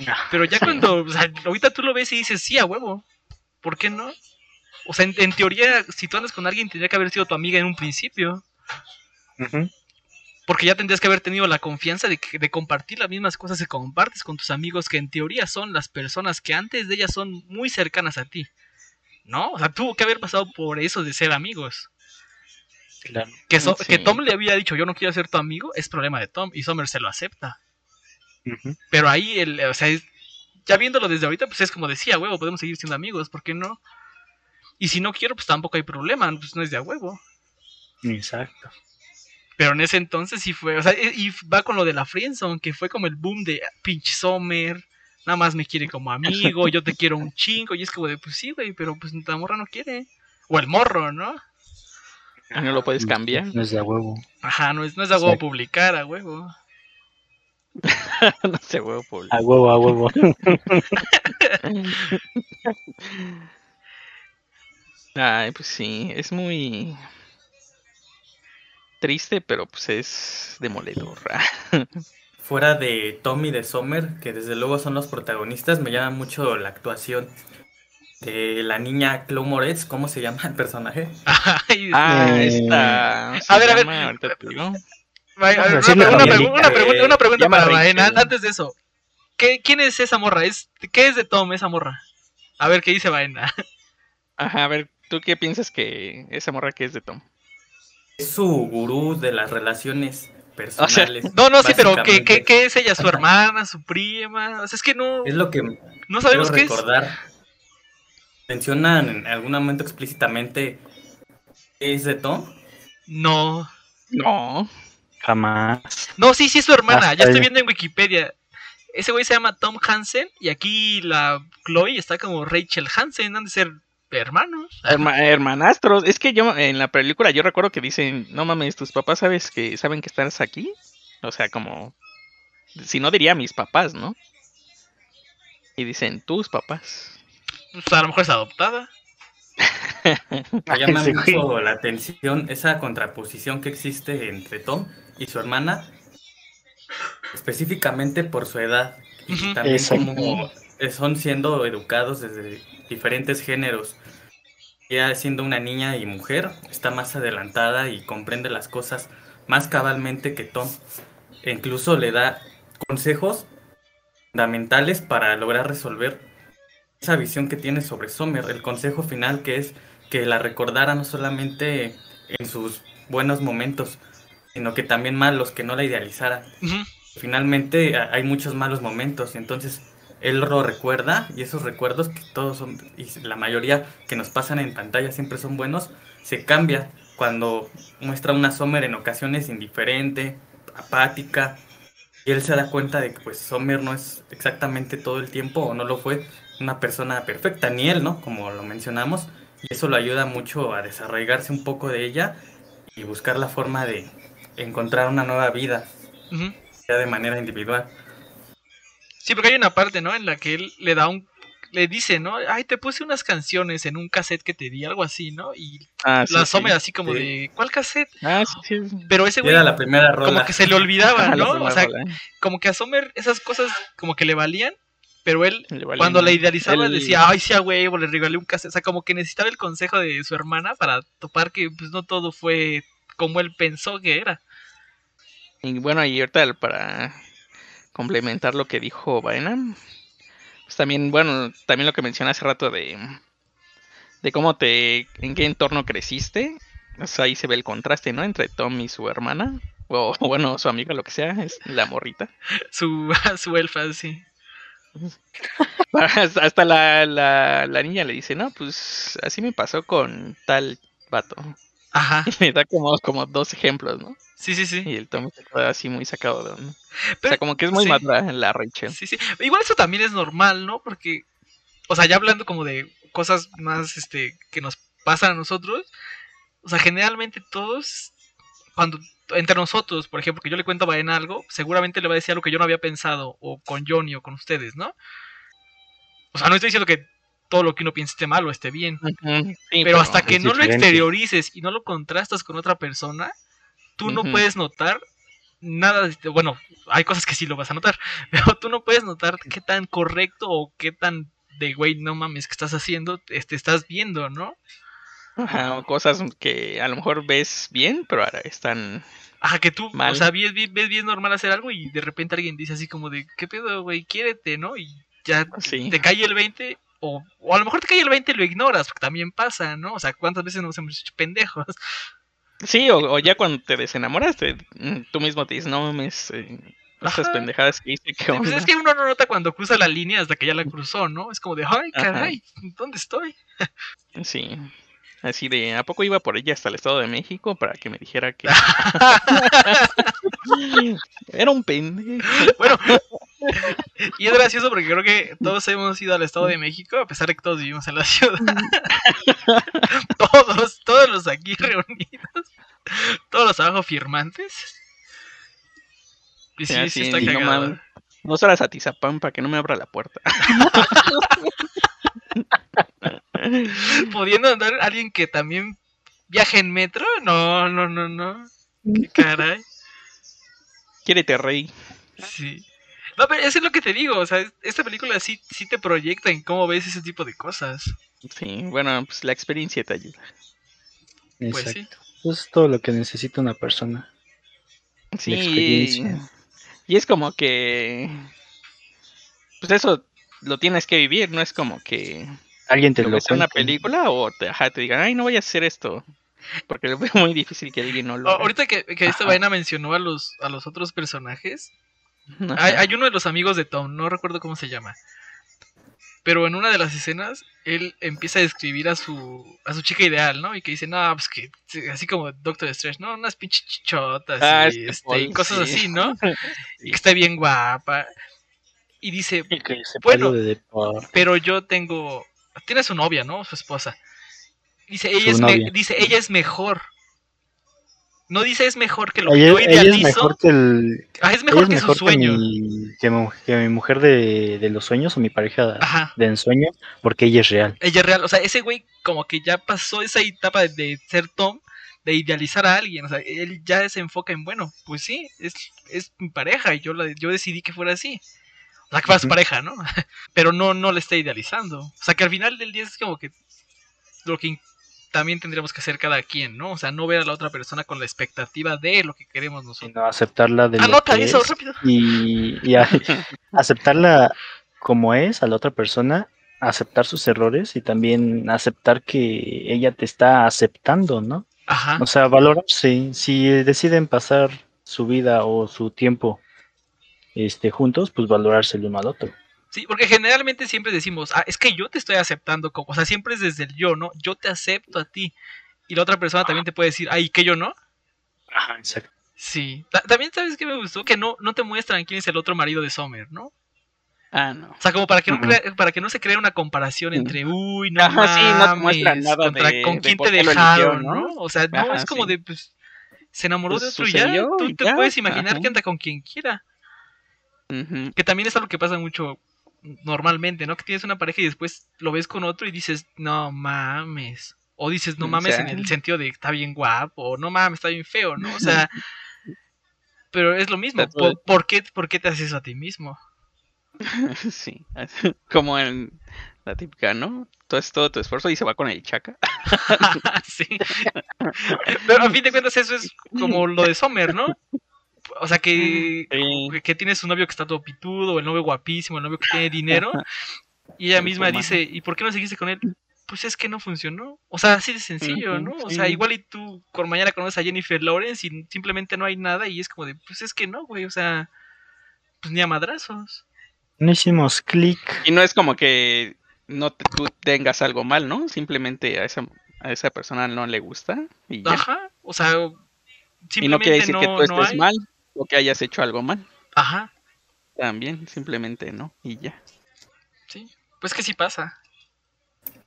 Ah, Pero ya Sí. cuando. O sea, ahorita tú lo ves y dices: Sí, a huevo. ¿Por qué no? O sea, en, en teoría, si tú andas con alguien, tendría que haber sido tu amiga en un principio. Porque ya tendrías que haber tenido la confianza de, que- de compartir las mismas cosas que compartes con tus amigos, que en teoría son las personas que antes de ellas son muy cercanas a ti. ¿No? O sea, tuvo que haber pasado por eso de ser amigos. Claro. Que, So- Sí. que Tom le había dicho, yo no quiero ser tu amigo, es problema de Tom, y Summer se lo acepta. Pero ahí, el, o sea, es- ya viéndolo desde ahorita, pues es como decía, huevo, podemos seguir siendo amigos, ¿por qué no? Y si no quiero, pues tampoco hay problema, pues no es de a huevo. Exacto. Pero en ese entonces sí fue, o sea, y y va con lo de la friendzone, que fue como el boom de "Ah, pinche Sommer, nada más me quiere como amigo, yo te quiero un chingo, y es como de, pues sí, güey, pero pues la morra no quiere. O el morro, ¿no? Y no lo puedes cambiar. No es de huevo. Ajá, no es, no es a huevo publicar, a huevo. no sé, huevo, Paul. A huevo, a huevo. Ay, pues sí, es muy triste, pero pues es demoledor. Fuera de Tommy y de Sommer, que desde luego son los protagonistas, me llama mucho la actuación de la niña Chloe Moretz, ¿cómo se llama el personaje? Ay, ah, Eh, esta. a ver, a ver. una, pregunta, una pregunta para. Baena, antes de eso. ¿Qué, ¿Quién es esa morra? ¿Es, ¿Qué es de Tom esa morra? A ver, ¿qué dice Baena? Ajá, a ver, ¿tú qué piensas que esa morra que es de Tom? Es su gurú de las relaciones, personales. No, no, sí, pero ¿qué, qué, qué es ella? ¿Su hermana? ¿Su prima? O sea, es que no, Es lo que no sabemos qué es. recordar. Mencionan en algún momento explícitamente qué es de Tom. No. No. Jamás. No, sí, sí es su hermana. Hasta Ya estoy viendo en Wikipedia. Ese güey se llama Tom Hansen y aquí la Chloe está como Rachel Hansen. Han de ser hermanos. Herma- hermanastros. Es que yo en la película yo recuerdo que dicen, no mames, tus papás sabes que saben que estás aquí. O sea, como si no diría mis papás, ¿no? Y dicen tus papás. Pues a lo mejor es adoptada. Me llama güey. mucho la atención esa contraposición que existe entre Tom y su hermana, específicamente por su edad y también como son siendo educados desde diferentes géneros. Ella siendo una niña y mujer está más adelantada y comprende las cosas más cabalmente que Tom. E incluso le da consejos fundamentales para lograr resolver esa visión que tiene sobre Sommer. El consejo final que es que la recordara no solamente en sus buenos momentos, sino que también malos, que no la idealizara. Ujú. Finalmente a- hay muchos malos momentos, entonces él lo recuerda y esos recuerdos que todos son, y la mayoría que nos pasan en pantalla siempre son buenos, se cambia cuando muestra una Sommer en ocasiones indiferente, apática, y él se da cuenta de que pues Sommer no es exactamente todo el tiempo o no lo fue una persona perfecta, ni él, ¿no? Como lo mencionamos, y eso lo ayuda mucho a desarraigarse un poco de ella y buscar la forma de encontrar una nueva vida, ya de manera individual. Sí, porque hay una parte, ¿no? En la que él le da un... Le dice, ¿no? Ay, te puse unas canciones en un cassette que te di, algo así, ¿no? Y Ah, sí, la sí. Sommer así como Sí. de... ¿Cuál cassette? Ah, sí, sí. Pero ese güey Era la primera rola. como que se le olvidaba, ¿no? O sea, rola, ¿eh? como que a Sommer esas cosas como que le valían, pero él cuando la idealizaba Él- decía, ay, sí, a huevo, le regalé un cassette. O sea, como que necesitaba el consejo de su hermana para topar que pues no todo fue como él pensó que era. Y bueno, y ahorita para complementar lo que dijo Vaina, pues también, bueno, también lo que mencioné hace rato de, de cómo te, en qué entorno creciste, o sea, ahí se ve el contraste, ¿no? Entre Tom y su hermana, o bueno, su amiga, lo que sea, es la morrita. Su, su elfa, sí. Hasta hasta la, la, la niña le dice, no, pues así me pasó con tal vato. Ajá, Y le da como, como dos ejemplos, ¿no? sí, sí, sí. Y el Tom se queda así muy sacado de onda. O Pero- sea, como que es muy sí. madura la Rachel. Sí, sí. Igual eso también es normal, ¿no? Porque, o sea, ya hablando como de cosas más, este, que nos pasan a nosotros, o sea, generalmente todos, cuando, entre nosotros, por ejemplo, que yo le cuento a Baena algo, seguramente le va a decir algo que yo no había pensado, o con Johnny, o con ustedes, ¿no? O sea, no estoy diciendo que todo lo que uno piense esté mal o esté bien, sí, pero hasta que no lo exteriorices y no lo contrastas con otra persona, tú no puedes notar nada. de- Bueno, hay cosas que sí lo vas a notar, pero tú no puedes notar qué tan correcto o qué tan de güey, no mames, que estás haciendo, este, estás viendo, ¿no? Ajá, o cosas que a lo mejor ves bien, pero ahora están. Ajá, que tú, Mal. o sea, ves, ves, ves bien normal hacer algo y de repente alguien dice así como de, ¿qué pedo, güey? Quiérete, ¿no? Y ya Sí. te cae el 20, o, o a lo mejor te cae el 20 y lo ignoras, porque también pasa, ¿no? O sea, ¿cuántas veces nos hemos hecho pendejos? Sí, o, o ya cuando te desenamoras, te- mm, tú mismo te dices, no mames, eh, estas pendejadas que hice, ¿qué Pues es que uno no nota cuando cruza la línea hasta que ya la cruzó, ¿no? Es como de, ay, Ajá. caray, ¿dónde estoy? Sí. Así de, ¿a poco iba por ella hasta el Estado de México para que me dijera que era un pendejo? bueno, y es gracioso porque creo que todos hemos ido al Estado de México, a pesar de que todos vivimos en la ciudad. todos, todos los aquí reunidos, todos los abajo firmantes. Y sí, Sí, está y no cagado. mames. Dos horas a Tizapán para que no me abra la puerta. Pudiendo andar alguien que también viaje en metro, no, no, no, no. Qué caray. Quiérete, rey. Sí. No, pero eso es lo que te digo, o sea, esta película sí, sí te proyecta en cómo ves ese tipo de cosas. Sí, bueno, pues la experiencia te ayuda. Pues Exacto. sí. Eso es todo lo que necesita una persona. Sí, experiencia. y es como que, pues eso lo tienes que vivir, no es como que Alguien te lo en una cuente. película o te, ajá, te digan, ay, no voy a hacer esto. Porque fue muy difícil que alguien no lo. Ahorita que, que esta vaina mencionó a los, a los otros personajes. Hay, hay uno de los amigos de Tom, no recuerdo cómo se llama. Pero en una de las escenas, él empieza a describir a su, a su chica ideal, ¿no? Y que dice, no, pues que, sí, así como Doctor Strange, ¿no? Unas pinches chichotas Ah, y, este este, Paul, y cosas sí. así, ¿no? Y que está bien guapa. Y dice, Y que se Bueno. de pero yo tengo, tiene su novia, ¿no? Su esposa. Dice, ella, Su es, novia. dice, ella es mejor. No dice es mejor que lo Ella, que yo ella idealizo. es mejor que el. Ah, es mejor es que mejor su que sueño. mi, que, mi, que mi mujer de, de los sueños o mi pareja Ajá. de ensueño, porque ella es real. Ella es real. O sea, ese güey como que ya pasó esa etapa de, de ser Tom, de idealizar a alguien. O sea, él ya se enfoca en, bueno, pues sí, es, es mi pareja y yo, la, yo decidí que fuera así. O sea, que fuera su pareja, ¿no? Pero no, no le está idealizando. O sea, que al final del día es como que lo que también tendríamos que hacer cada quien, ¿no? O sea, no ver a la otra persona con la expectativa de lo que queremos nosotros. Sino aceptarla de lo Anota que eso, es rápido. y, y a- aceptarla como es a la otra persona, aceptar sus errores y también aceptar que ella te está aceptando, ¿no? Ajá. O sea, valorarse. Si deciden pasar su vida o su tiempo este, juntos, pues valorarse el uno al otro. Sí, porque generalmente siempre decimos, ah, es que yo te estoy aceptando como, o sea, siempre es desde el yo, ¿no? Yo te acepto a ti. Y la otra persona también te puede decir, ay, que yo no. Ajá, exacto. Sí. Ta- también sabes que me gustó que no, no te muestran quién es el otro marido de Summer, ¿no? Ah, no. O sea, como para que no, crea- para que no se cree una comparación entre, uy, no Ajá, sí, no te muestran nada contra de- con de quién por te dejaron, eligió, ¿no? ¿no? O sea, no Ajá, es como sí. de, pues, se enamoró Pues de otro y ya. Tú y te ya, puedes imaginar ajá. que anda con quien quiera. Que también es algo que pasa mucho normalmente, ¿no? Que tienes una pareja y después lo ves con otro y dices, no mames. O dices, no O mames sea. en el sentido de está bien guapo, o no mames, está bien feo, ¿no? O sea, pero es lo mismo. ¿Por, por qué, ¿Por qué te haces eso a ti mismo? Sí, como en la típica, ¿no? Todo es todo tu esfuerzo y se va con el chaca. sí. Pero a fin de cuentas eso es como lo de Sommer, ¿no? O sea, que, Sí. que- tienes un novio que está todo pitudo, o el novio guapísimo, el novio que tiene dinero, y ella misma dice, ¿y por qué no seguiste con él? Pues es que no funcionó. O sea, así de sencillo, ¿no? O sea, igual y tú con mañana conoces a Jennifer Lawrence y simplemente no hay nada y es como de, pues es que no, güey, o sea, pues ni a madrazos. No hicimos clic. Y no es como que no te- tú tengas algo mal, ¿no? Simplemente a esa, a esa persona no le gusta y ya. Ajá, o sea, simplemente Y no quiere decir que tú no estés hay. mal o que hayas hecho algo mal. Ajá, También, simplemente no. Y ya. sí. Pues que sí pasa.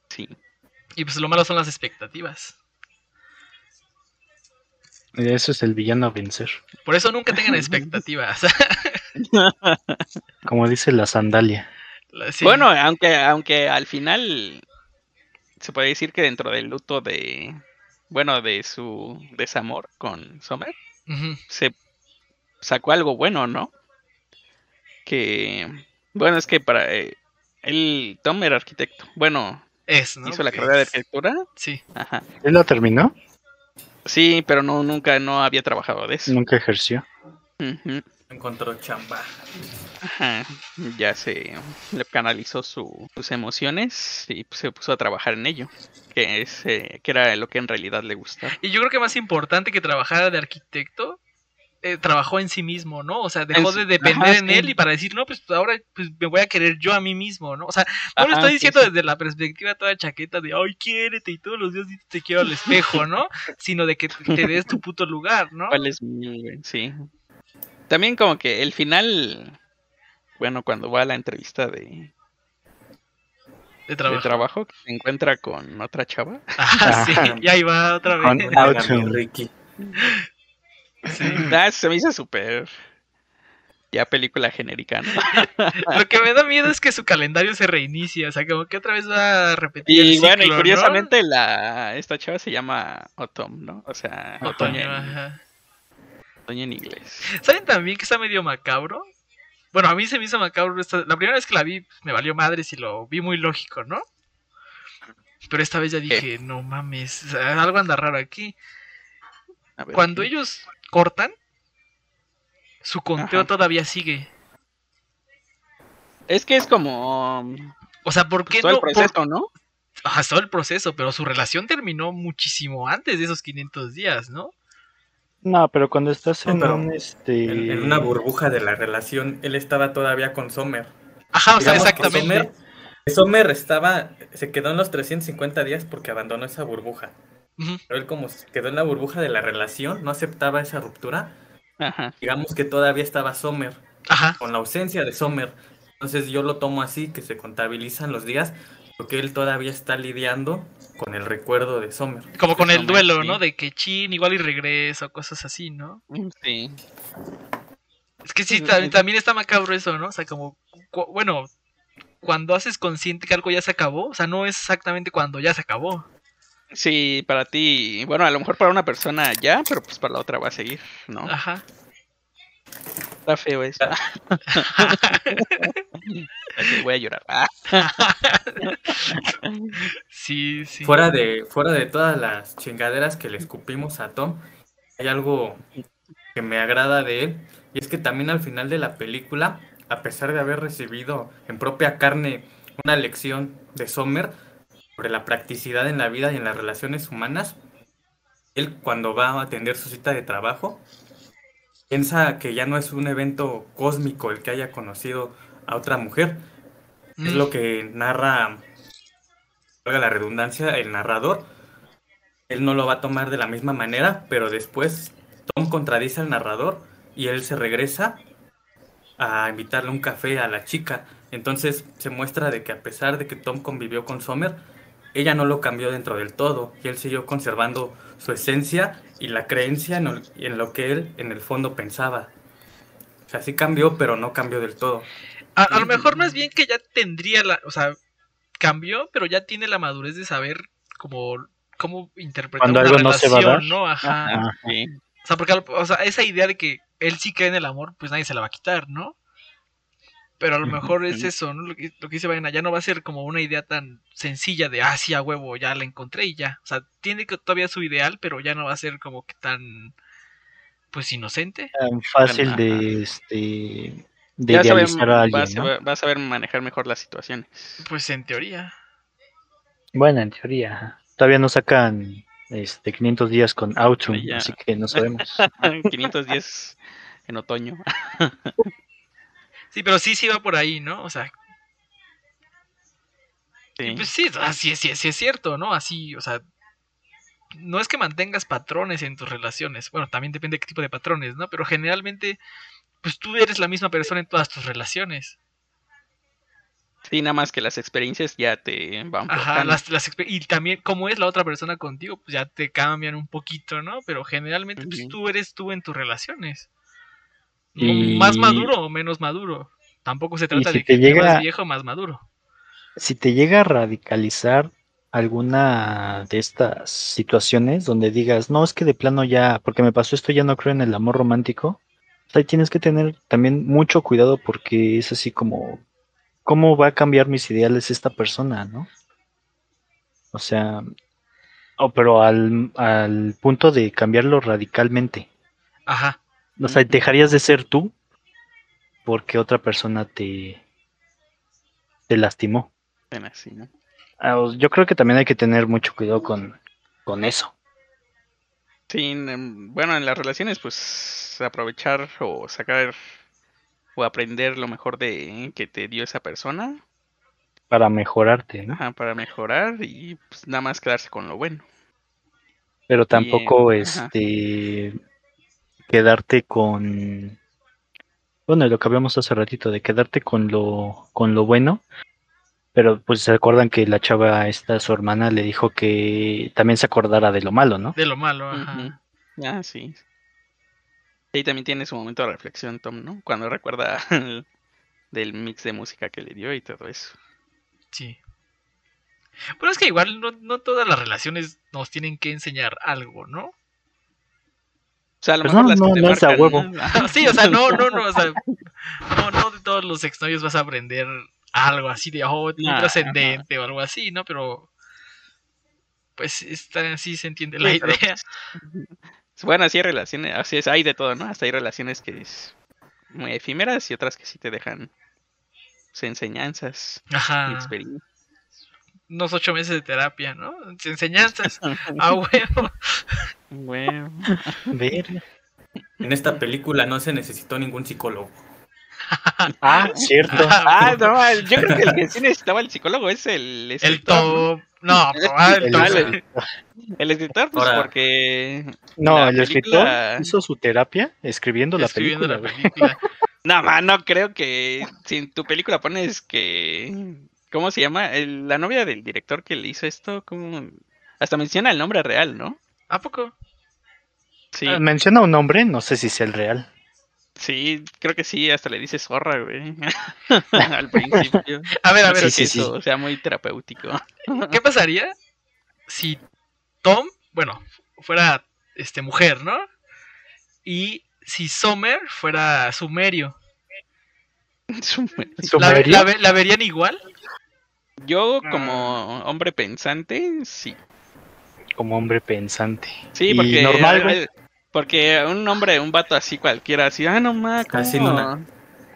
Sí. Y pues lo malo son las expectativas. Eso es el villano a vencer. Por eso nunca tengan expectativas. Como dice la sandalia. La- sí. Bueno, aunque, aunque al final se puede decir que dentro del luto de, bueno, de su desamor con Sommer, Ujú. se sacó algo bueno, ¿no? Que, bueno, es que para eh, él, Tom era arquitecto. Bueno, Es, ¿no? hizo la carrera de arquitectura. Sí. Ajá. ¿Él la terminó? Sí, pero no, nunca, no había trabajado de eso. Nunca ejerció. Encontró chamba. Ajá, ya se le canalizó su- sus emociones y se puso a trabajar en ello, que es eh, que era lo que en realidad le gustaba. Y yo creo que más importante que trabajara de arquitecto, eh, trabajó en sí mismo, ¿no? O sea, dejó de depender ajá, en sí. él y para decir, no, pues ahora pues, me voy a querer yo a mí mismo, ¿no? O sea, no lo estoy diciendo sí. desde la perspectiva toda chaqueta de, ay, quiérete y todos los días te quiero al espejo, ¿no? Sino de que te, des tu puto lugar, ¿no? ¿Cuál es? Sí. También como que el final, bueno, cuando va a la entrevista de, De de trabajo. que se encuentra con otra chava. Ah, sí, y ahí va otra Con- vez. To. Ricky. Sí. Ah, se me hizo súper... Ya película genérica, ¿no? Lo que me da miedo es que su calendario se reinicie, o sea, como que otra vez va a repetir. Y el bueno, y ciclo, ¿no? curiosamente la esta chava se llama Autumn, ¿no? O sea, Otoño, otoño en, ajá. otoño en inglés. ¿Saben también que está medio macabro? Bueno, a mí se me hizo macabro. esta- La primera vez que la vi, me valió madres y lo vi muy lógico, ¿no? Pero esta vez ya dije, no mames, algo anda raro aquí. Ver, Cuando ¿qué? ellos cortan, su conteo Ajá. todavía sigue. Es que es como O sea, ¿por qué pues, todo no? el por- proceso, ¿no? Ajá, todo el proceso, pero su relación terminó muchísimo antes de esos 500 días, ¿no? No, pero cuando estás en un este En, en una burbuja de la relación, él estaba todavía con Sommer. Ajá, o sea, exactamente. Sommer, Sommer estaba, se quedó en los 350 días porque abandonó esa burbuja. Ujú. Pero él como quedó en la burbuja de la relación, no aceptaba esa ruptura. Ajá. Digamos que todavía estaba Sommer, Ajá. con la ausencia de Sommer. Entonces yo lo tomo así, que se contabilizan los días, porque él todavía está lidiando con el recuerdo de Sommer. Como con el Sommer, duelo, sí. ¿no? De que chin, igual y regreso, cosas así, ¿no? Sí. Es que sí, Sí, ta- sí. también está macabro eso, ¿no? O sea, como, cu- bueno, cuando haces consciente que algo ya se acabó, o sea, no es exactamente cuando ya se acabó. Sí, para ti, bueno, a lo mejor para una persona ya, pero pues para la otra va a seguir, ¿no? Ajá. Está feo eso. Voy a llorar. Sí, sí. Fuera de, fuera de todas las chingaderas que le escupimos a Tom, hay algo que me agrada de él, y es que también al final de la película, a pesar de haber recibido en propia carne una lección de Sommer sobre la practicidad en la vida y en las relaciones humanas, él cuando va a atender su cita de trabajo, piensa que ya no es un evento cósmico el que haya conocido a otra mujer, es Mm, lo que narra, valga la redundancia, el narrador. Él no lo va a tomar de la misma manera, pero después Tom contradice al narrador y él se regresa a invitarle un café a la chica. Entonces se muestra de que a pesar de que Tom convivió con Sommer, ella no lo cambió dentro del todo y él siguió conservando su esencia y la creencia en, el- en lo que él en el fondo pensaba. O sea, sí cambió, pero no cambió del todo. A, a lo mejor más bien que ya tendría la, o sea, cambió, pero ya tiene la madurez de saber cómo, cómo interpretar Cuando una algo no se va a relación, dar. ¿no? Ajá. Ajá, sí. O sea, porque o sea, esa idea de que él sí cree en el amor, pues nadie se la va a quitar, ¿no? Pero a lo mejor es eso, ¿no? Lo que, lo que dice Vaina, ya no va a ser como una idea tan sencilla de, ah, sí, a huevo, ya la encontré y ya. O sea, tiene que todavía su ideal, pero ya no va a ser como que tan, pues, inocente. tan fácil de este de Ya saber- idealizar a alguien, vas, a ¿no? ver- vas a saber manejar mejor las situaciones. Pues en teoría. Bueno, en teoría. Todavía no sacan este 500 días con Autumn, Ya. así que no sabemos. 510 en otoño. Sí, pero sí, sí va por ahí, ¿no? O sea, y Sí. pues sí, así, sí, sí es cierto, ¿no? Así, o sea, no es que mantengas patrones en tus relaciones. Bueno, también depende de qué tipo de patrones, ¿no? Pero generalmente, pues tú eres la misma persona en todas tus relaciones. Sí, nada más que las experiencias ya te van Ajá, las, las y también cómo es la otra persona contigo, pues ya te cambian un poquito, ¿no? Pero generalmente, pues tú eres tú en tus relaciones. Y- Más maduro o menos maduro. Tampoco se trata si de te que más viejo, más maduro. si te llega a radicalizar alguna de estas situaciones donde digas, no, es que de plano ya, porque me pasó esto, ya no creo en el amor romántico, pues ahí tienes que tener también mucho cuidado porque es así como, ¿cómo va a cambiar mis ideales esta persona, no? O sea, oh, pero al, al punto de cambiarlo radicalmente. Ajá. O sea, dejarías de ser tú porque otra persona te, te lastimó. Así, ¿no? Ah, Yo creo que también hay que tener mucho cuidado con, con eso. Sí, en- bueno, en las relaciones, pues aprovechar o sacar o aprender lo mejor de que te dio esa persona Para mejorarte, ¿no? ajá, para mejorar y pues nada más quedarse con lo bueno. Pero tampoco Bien, ajá. Quedarte con bueno, lo que hablamos hace ratito, de quedarte con lo, con lo bueno. Pero pues se acuerdan que la chava esta, su hermana, le dijo que también se acordara de lo malo, ¿no? De lo malo, ajá. Ah, sí. Y también tiene su momento de reflexión, Tom, ¿no? Cuando recuerda el- del mix de música que le dio y todo eso. Sí. Pero es que igual no, no todas las relaciones nos tienen que enseñar algo, ¿no? O sea, a lo Pues mejor no, las que no, te no es a marcan, huevo. Sí, o sea, no, no, no, o sea, no, no de todos los exnovios vas a aprender algo así de, oh, muy Ah, trascendente o algo así, ¿no? Pero, pues, está, así se entiende la Sí, pero, idea. Bueno, así hay relaciones, así es, hay de todo, ¿no? Hasta hay relaciones que es muy efímeras y otras que sí te dejan pues, enseñanzas y Ajá. experiencias. Unos ocho meses de terapia, ¿no? Enseñanzas. A huevo. Bueno. Ver. En esta película no se necesitó ningún psicólogo. Ah, cierto. Ah, no, yo creo que el que sí necesitaba el psicólogo es el El escritor. top. No, ah, el El- top. el- El escritor, pues Ahora- porque. No, el escritor hizo su terapia escribiendo la Escribiendo película. la película. No, man, no creo que. Si en tu película pones que. ¿Cómo se llama? El- la novia del director que le hizo esto, ¿cómo? Hasta menciona el nombre real, ¿no? ¿A poco? Sí, Ah, Menciona un nombre, no sé si sea el real. sí, creo que sí, hasta le dice zorra, güey. Al principio. A ver, a ver. Sí, que sí, eso sea muy terapéutico. ¿Qué pasaría si Tom, bueno, fuera este mujer, ¿no? Y si Summer fuera sumerio. ¿La, ¿Sumerio? la la verían igual? Yo, como hombre pensante, sí. Como hombre pensante. Sí, porque. normal, güey. Porque un hombre, un vato así cualquiera, así, ah, no más, Casi ¿cómo, no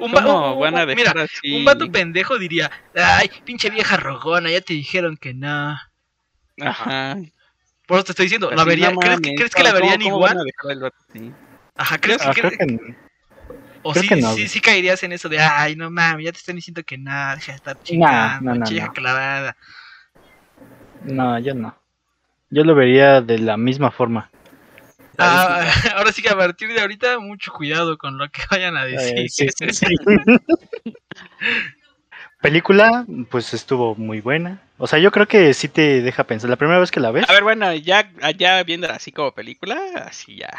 Un, va- ¿cómo un- van a un- dejar mira, así? un vato pendejo diría, ay, pinche vieja rogona, ya te dijeron que no. Ajá. Por eso te estoy diciendo, ¿la vería- no ¿crees, que, ¿crees que la ¿cómo- verían cómo igual? van a dejar al vato así? Ajá, ¿crees Ah, que, creo que o creo sí, que no, sí, caerías en eso de, ay, no mames, ya te están diciendo que nada, deja de estar chingando, no, clavada. no, yo no. Yo lo vería de la misma forma. Ah, ahora sí que a partir de ahorita, mucho cuidado con lo que vayan a decir. Eh, sí, sí, sí. Película, pues estuvo muy buena. O sea, yo creo que sí te deja pensar. La primera vez que la ves, A ver, bueno, ya, ya viendo así como película, así ya.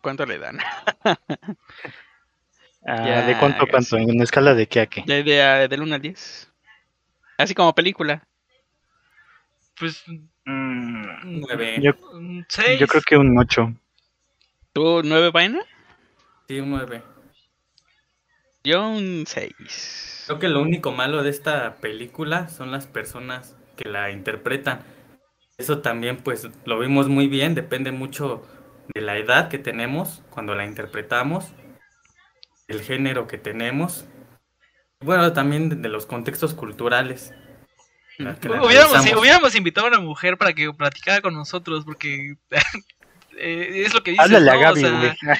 ¿Cuánto le dan? ah, ya, ¿de cuánto a cuánto? ¿En una escala de qué a qué? De, de, del 1 al 10. Así como película. Pues, Mm, Nueve. yo, un seis. yo creo que un 8. ¿Tú 9 vaina? Sí, un nueve. Yo un 6. Creo que lo único malo de esta película son las personas que la interpretan. Eso también, pues, lo vimos muy bien, depende mucho de la edad que tenemos cuando la interpretamos, el género que tenemos, bueno, también de- los contextos culturales. que la Hubiéramos, invitado a una mujer para que platicara con nosotros, porque eh, es lo que dices, Háblale a ¿no? Gaby, o, sea,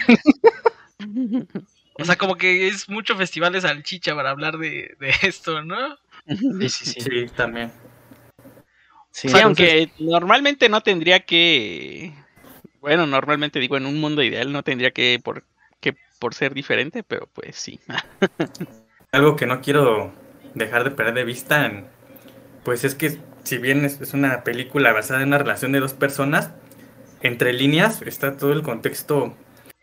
o sea, como que es mucho festival de salchicha para hablar de, de esto, ¿no? Sí, sí, sí. Sí, también. Sí, Sí, entonces- aunque normalmente no tendría que. Bueno, normalmente digo, en un mundo ideal no tendría que por, que por ser diferente, pero pues sí. Algo que no quiero dejar de perder de vista, pues es que si bien es, es una película basada en una relación de dos personas, entre líneas está todo el contexto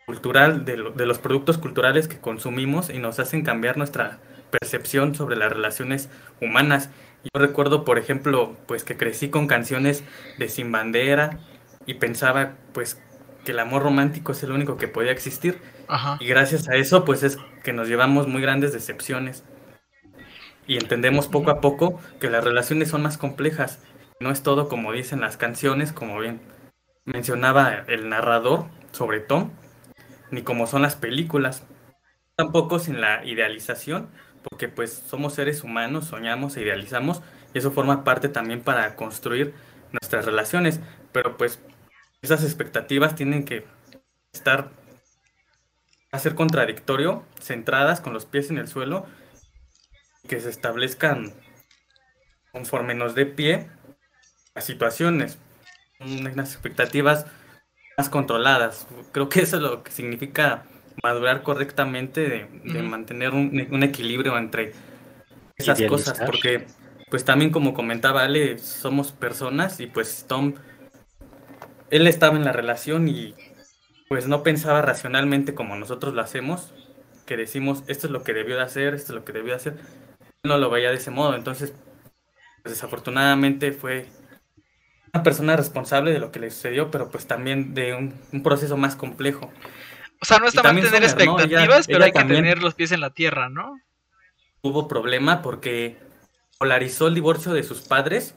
cultural de, lo- de los productos culturales que consumimos y nos hacen cambiar nuestra percepción sobre las relaciones humanas. Yo recuerdo, por ejemplo, pues que crecí con canciones de Sin Bandera y pensaba pues que el amor romántico es el único que podía existir. Y gracias a eso, pues es que nos llevamos muy grandes decepciones. Y entendemos poco a poco que las relaciones son más complejas. No es todo como dicen las canciones, como bien mencionaba el narrador sobre Tom, ni como son las películas. Tampoco sin la idealización, porque pues somos seres humanos, soñamos e idealizamos, y eso forma parte también para construir nuestras relaciones. Pero pues esas expectativas tienen que estar a ser contradictorio, centradas con los pies en el suelo, que se establezcan conforme nos dé pie a situaciones, unas expectativas más controladas. Creo que eso es lo que significa madurar correctamente, de, mantener un, un equilibrio entre esas Idealizar. cosas, porque pues también como comentaba Ale, somos personas y pues Tom, él estaba en la relación y pues no pensaba racionalmente como nosotros lo hacemos, que decimos esto es lo que debió de hacer, esto es lo que debió de hacer, no lo veía de ese modo, entonces pues, desafortunadamente fue una persona responsable de lo que le sucedió, pero pues también de un, un proceso más complejo. O sea, no está mal tener Summer, ¿no? Ella- expectativas, pero ella hay que tener los pies en la tierra, ¿no? Hubo problema porque polarizó el divorcio de sus padres,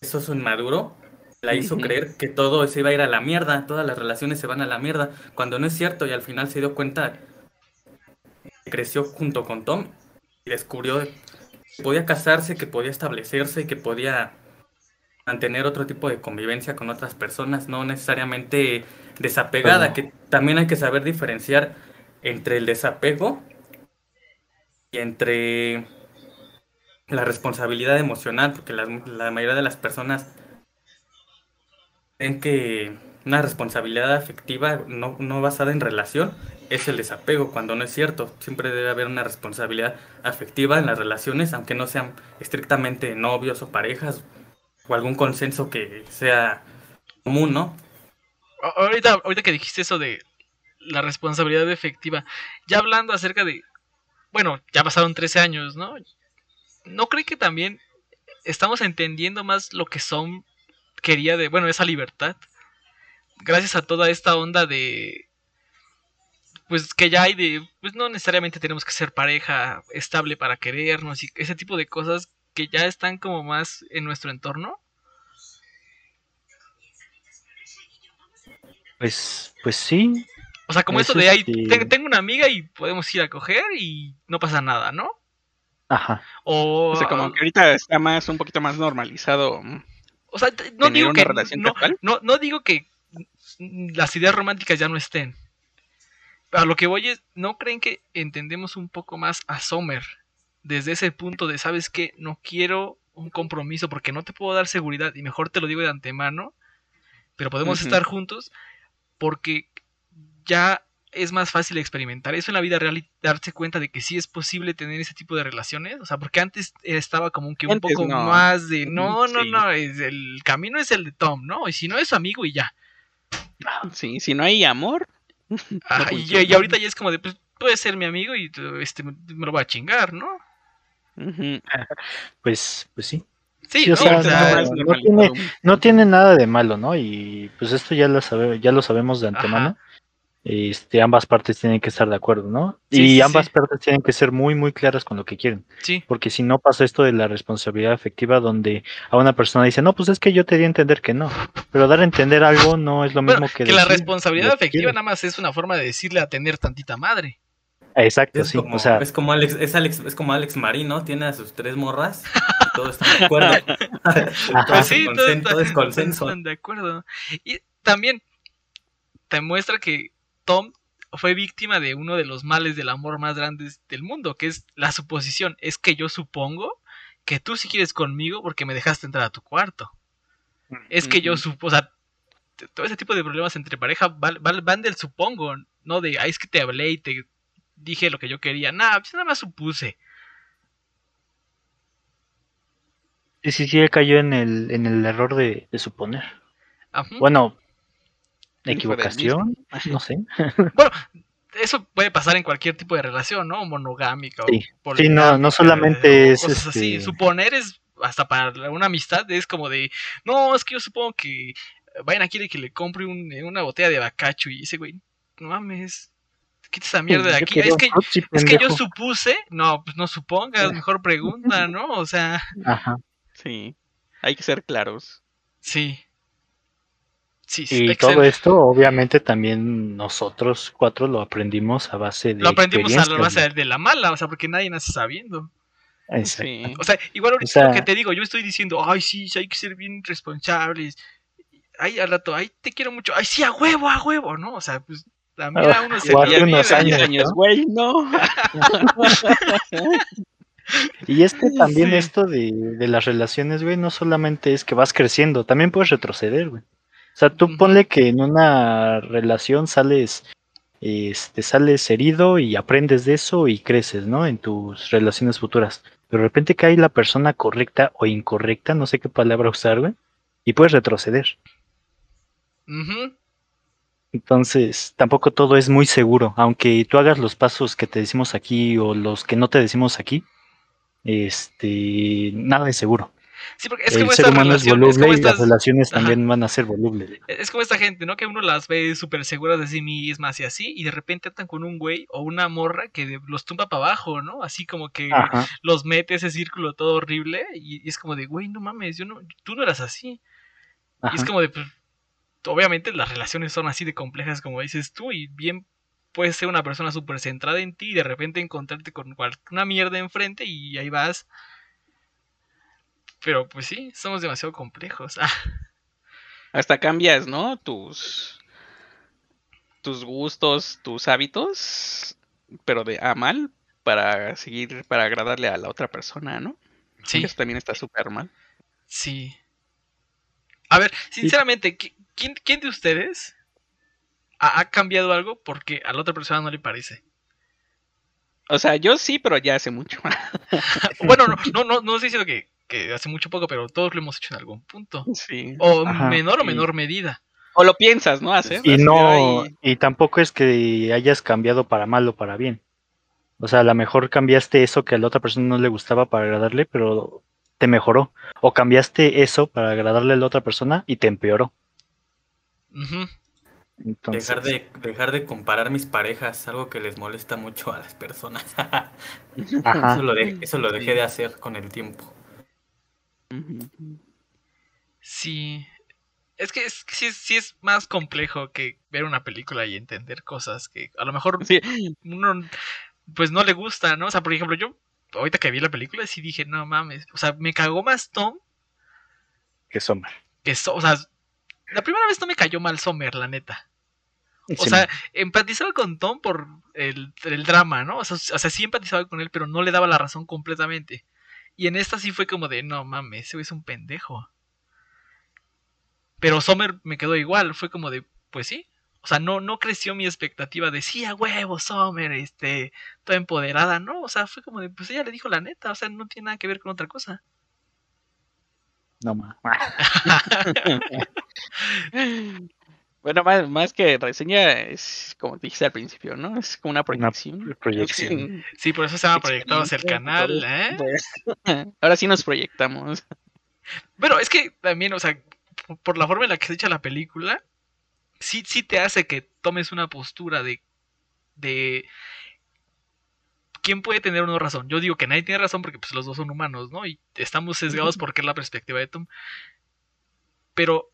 eso es un maduro, la hizo creer que todo se iba a ir a la mierda, todas las relaciones se van a la mierda, cuando no es cierto y al final se dio cuenta que creció junto con Tom y descubrió podía casarse, que podía establecerse y que podía mantener otro tipo de convivencia con otras personas, no necesariamente desapegada, que también hay que saber diferenciar entre el desapego y entre la responsabilidad emocional, porque la, la mayoría de las personas que una responsabilidad afectiva no, no basada en relación es el desapego, cuando no es cierto. Siempre debe haber una responsabilidad afectiva en las relaciones, aunque no sean estrictamente novios o parejas, o algún consenso que sea común, ¿no? Ahorita, ahorita que dijiste eso de la responsabilidad efectiva, ya hablando acerca de, bueno, ya pasaron 13 años, ¿no? ¿No cree que también estamos entendiendo más lo que son quería de, bueno, esa libertad? Gracias a toda esta onda de pues que ya hay de, pues no necesariamente tenemos que ser pareja estable para querernos y ese tipo de cosas que ya están como más en nuestro entorno. Pues, pues sí. O sea, como eso de ahí, tengo una amiga y podemos ir a coger y no pasa nada, ¿no? Ajá. O, sea, como que ahorita está más, un poquito más normalizado. O sea, no digo que no, no, no digo que las ideas románticas ya no estén. A lo que voy es, ¿no creen que entendemos un poco más a Sommer desde ese punto de, sabes que no quiero un compromiso porque no te puedo dar seguridad y mejor te lo digo de antemano, pero podemos estar juntos porque ya es más fácil experimentar eso en la vida real y darse cuenta de que sí es posible tener ese tipo de relaciones. O sea, porque antes estaba como que un poco más de no, no, no, el camino es el de Tom, ¿no? Y si no es amigo y ya. Sí, si no hay amor, y, ahorita ya es como de, pues puede ser mi amigo y este me lo va a chingar, ¿no? Pues, pues sí. Sí, no, tiene, nada de malo, ¿no? Y pues esto ya lo, sabe, ya lo sabemos de antemano este, ambas partes tienen que estar de acuerdo, ¿no? y ambas partes tienen que ser muy, muy claras con lo que quieren. Sí. Porque si no pasa esto de la responsabilidad afectiva, donde a una persona dice, no, pues es que yo te di a entender que no. Pero dar a entender algo no es lo mismo que. Que la responsabilidad afectiva nada más es una forma de decirle a tener tantita madre. Exacto, es sí. Como, o sea, es como Alex, es Alex, es como Alex Marín, ¿no? Tiene a sus tres morras, y todos están de acuerdo. pues sí, todos, todos están de acuerdo. Y también te muestra que Tom fue víctima de uno de los males del amor más grandes del mundo, que es la suposición. Es que yo supongo que tú sí quieres conmigo porque me dejaste entrar a tu cuarto. Es que yo supongo, o sea, todo ese tipo de problemas entre pareja van, del supongo, no de, ay, es que te hablé y te dije lo que yo quería. Nada, pues nada más supuse. Sí, sí, sí, cayó en el, en el error de, suponer. Bueno, equivocación, no sé. bueno, eso puede pasar en cualquier tipo de relación, ¿no? Monogámica sí. o Sí, no, no solamente es cosas así. Este Suponer es hasta para una amistad es como de, no, es que yo supongo que vayan quiere que le compre una botella de bacacho y ese güey, no mames, quita esa mierda de aquí. Es que, es que yo supuse, no, pues no supongas, mejor pregunta, ¿no? O sea. Ajá. Sí, hay que ser claros. Sí y todo esto, obviamente, también nosotros cuatro lo aprendimos a base de. Lo aprendimos a base de la mala, o sea, porque nadie nace sabiendo. O sea, igual ahorita lo que te digo, yo estoy diciendo, ay, sí, hay que ser bien responsables. Ay, al rato, ay, te quiero mucho. Ay, sí, a huevo, a huevo, ¿no? O sea, pues también a uno se unos años, güey, no. y es que también esto de, de las relaciones, güey, no solamente es que vas creciendo, también puedes retroceder, güey. O sea, tú ponle que en una relación sales, este, sales herido y aprendes de eso y creces, ¿no? En tus relaciones futuras. Pero de repente cae la persona correcta o incorrecta, no sé qué palabra usar, güey, y puedes retroceder. Entonces, tampoco todo es muy seguro. Aunque tú hagas los pasos que te decimos aquí o los que no te decimos aquí, este, nada es seguro. Sí, porque es como esta es estas... las relaciones también van a ser volubles. Es como esta gente, ¿no? Que uno las ve súper seguras de sí mismas y así, y de repente están con un güey o una morra que los tumba para abajo, ¿no? Así como que los mete ese círculo todo horrible, y, es como de, güey, no mames, yo no, tú no eras así. Y es como de, pues, obviamente las relaciones son así de complejas como dices tú, y bien puedes ser una persona súper centrada en ti y de repente encontrarte con una mierda enfrente y ahí vas Pero pues sí, somos demasiado complejos. Ah, Hasta cambias, ¿no? Tus tus gustos, tus hábitos, pero de a mal para seguir, para agradarle a la otra persona, ¿no? sí, Eso también está súper mal. sí. A ver, sinceramente, ¿qui- ¿quién, quién de ustedes ha, ha cambiado algo porque a la otra persona no le parece? O sea, yo sí, pero ya hace mucho. Bueno, no, no, no, no estoy diciendo que, que hace mucho poco, pero todos lo hemos hecho en algún punto. sí. O Ajá, menor o menor medida. O lo piensas, ¿no? Hacer. Y no, "Ay, y tampoco es que hayas cambiado para mal o para bien. O sea, a lo mejor cambiaste eso que a la otra persona no le gustaba para agradarle, pero te mejoró. O cambiaste eso para agradarle a la otra persona y te empeoró. Entonces, Dejar de, dejar de comparar mis parejas, algo que les molesta mucho a las personas. Ajá. Eso lo, de- eso lo dejé de hacer con el tiempo. Ujú". Sí. Es que, es sí, es- sí es más complejo que ver una película y entender cosas que a lo mejor Sí, uno pues no le gusta, ¿no? O sea, por ejemplo, yo ahorita que vi la película sí dije, no mames, o sea, me cagó más Tom que Sommer. que So- o sea, la primera vez no me cayó mal Sommer, la neta. O Sí, sea, empatizaba con Tom por el, el drama, ¿no? O sea, o sea, sí empatizaba con él, pero no le daba la razón completamente. Y en esta sí fue como de, no mames, ese güey es un pendejo. Pero Sommer me quedó igual, fue como de, pues sí. O sea, no, no creció mi expectativa de, sí, a huevo, Sommer, este, toda empoderada, ¿no? O sea, fue como de, pues ella le dijo la neta, o sea, no tiene nada que ver con otra cosa. no más. Bueno, más, más que reseña, es como te dijiste al principio, ¿no? Es como una proyección. proyección. Sí. Por eso se llama proyectado hacia el canal, ¿eh? Ahora sí nos proyectamos. Pero es que también, o sea, por- por la forma en la que se echa la película, sí, sí te hace que tomes una postura de. de. ¿Quién puede tener una razón? Yo digo que nadie tiene razón porque pues los dos son humanos, ¿no? Y estamos sesgados porque es la perspectiva de Tom. Pero,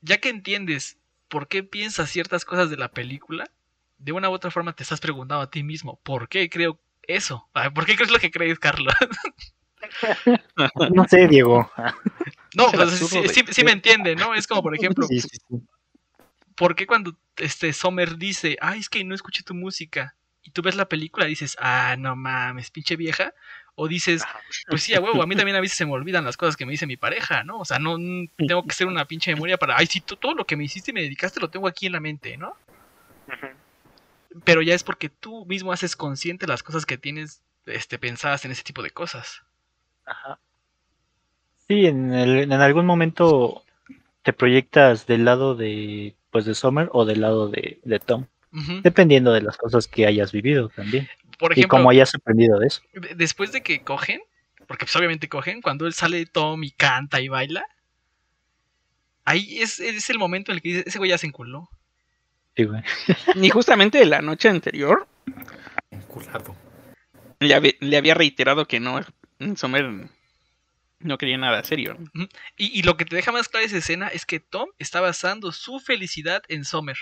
ya que entiendes por qué piensas ciertas cosas de la película, de una u otra forma te estás preguntando a ti mismo, ¿por qué creo eso? ¿Por qué crees lo que crees, Carlos? No sé, Diego. No, pues, sí, de- sí, sí me entiende, ¿no? Es como, por ejemplo, Sí, sí, sí. ¿por qué cuando este Sommer dice, ay, es que no escuché tu música? Y tú ves la película y dices, ah, no mames, pinche vieja. O dices, pues sí, a huevo, a mí también a veces se me olvidan las cosas que me dice mi pareja, ¿no? O sea, no tengo que ser una pinche memoria para, ay, sí, to- todo lo que me hiciste y me dedicaste lo tengo aquí en la mente, ¿no? Pero ya es porque tú mismo haces consciente las cosas que tienes este, pensadas en ese tipo de cosas. Ajá. Sí, en, el- en algún momento te proyectas del lado de pues de Sommer o del lado de, de Tom, dependiendo de las cosas que hayas vivido también Por y ejemplo, cómo hayas aprendido de eso. de- después de que cogen, porque pues obviamente cogen, cuando él sale Tom y canta y baila, ahí es, es el momento en el que dice, ese güey ya se enculó. Sí, güey. Y justamente la noche anterior Enculado. le, había- le había reiterado que no, Sommer no quería nada serio. Y, y lo que te deja más clara esa escena es que Tom está basando su felicidad en Summer.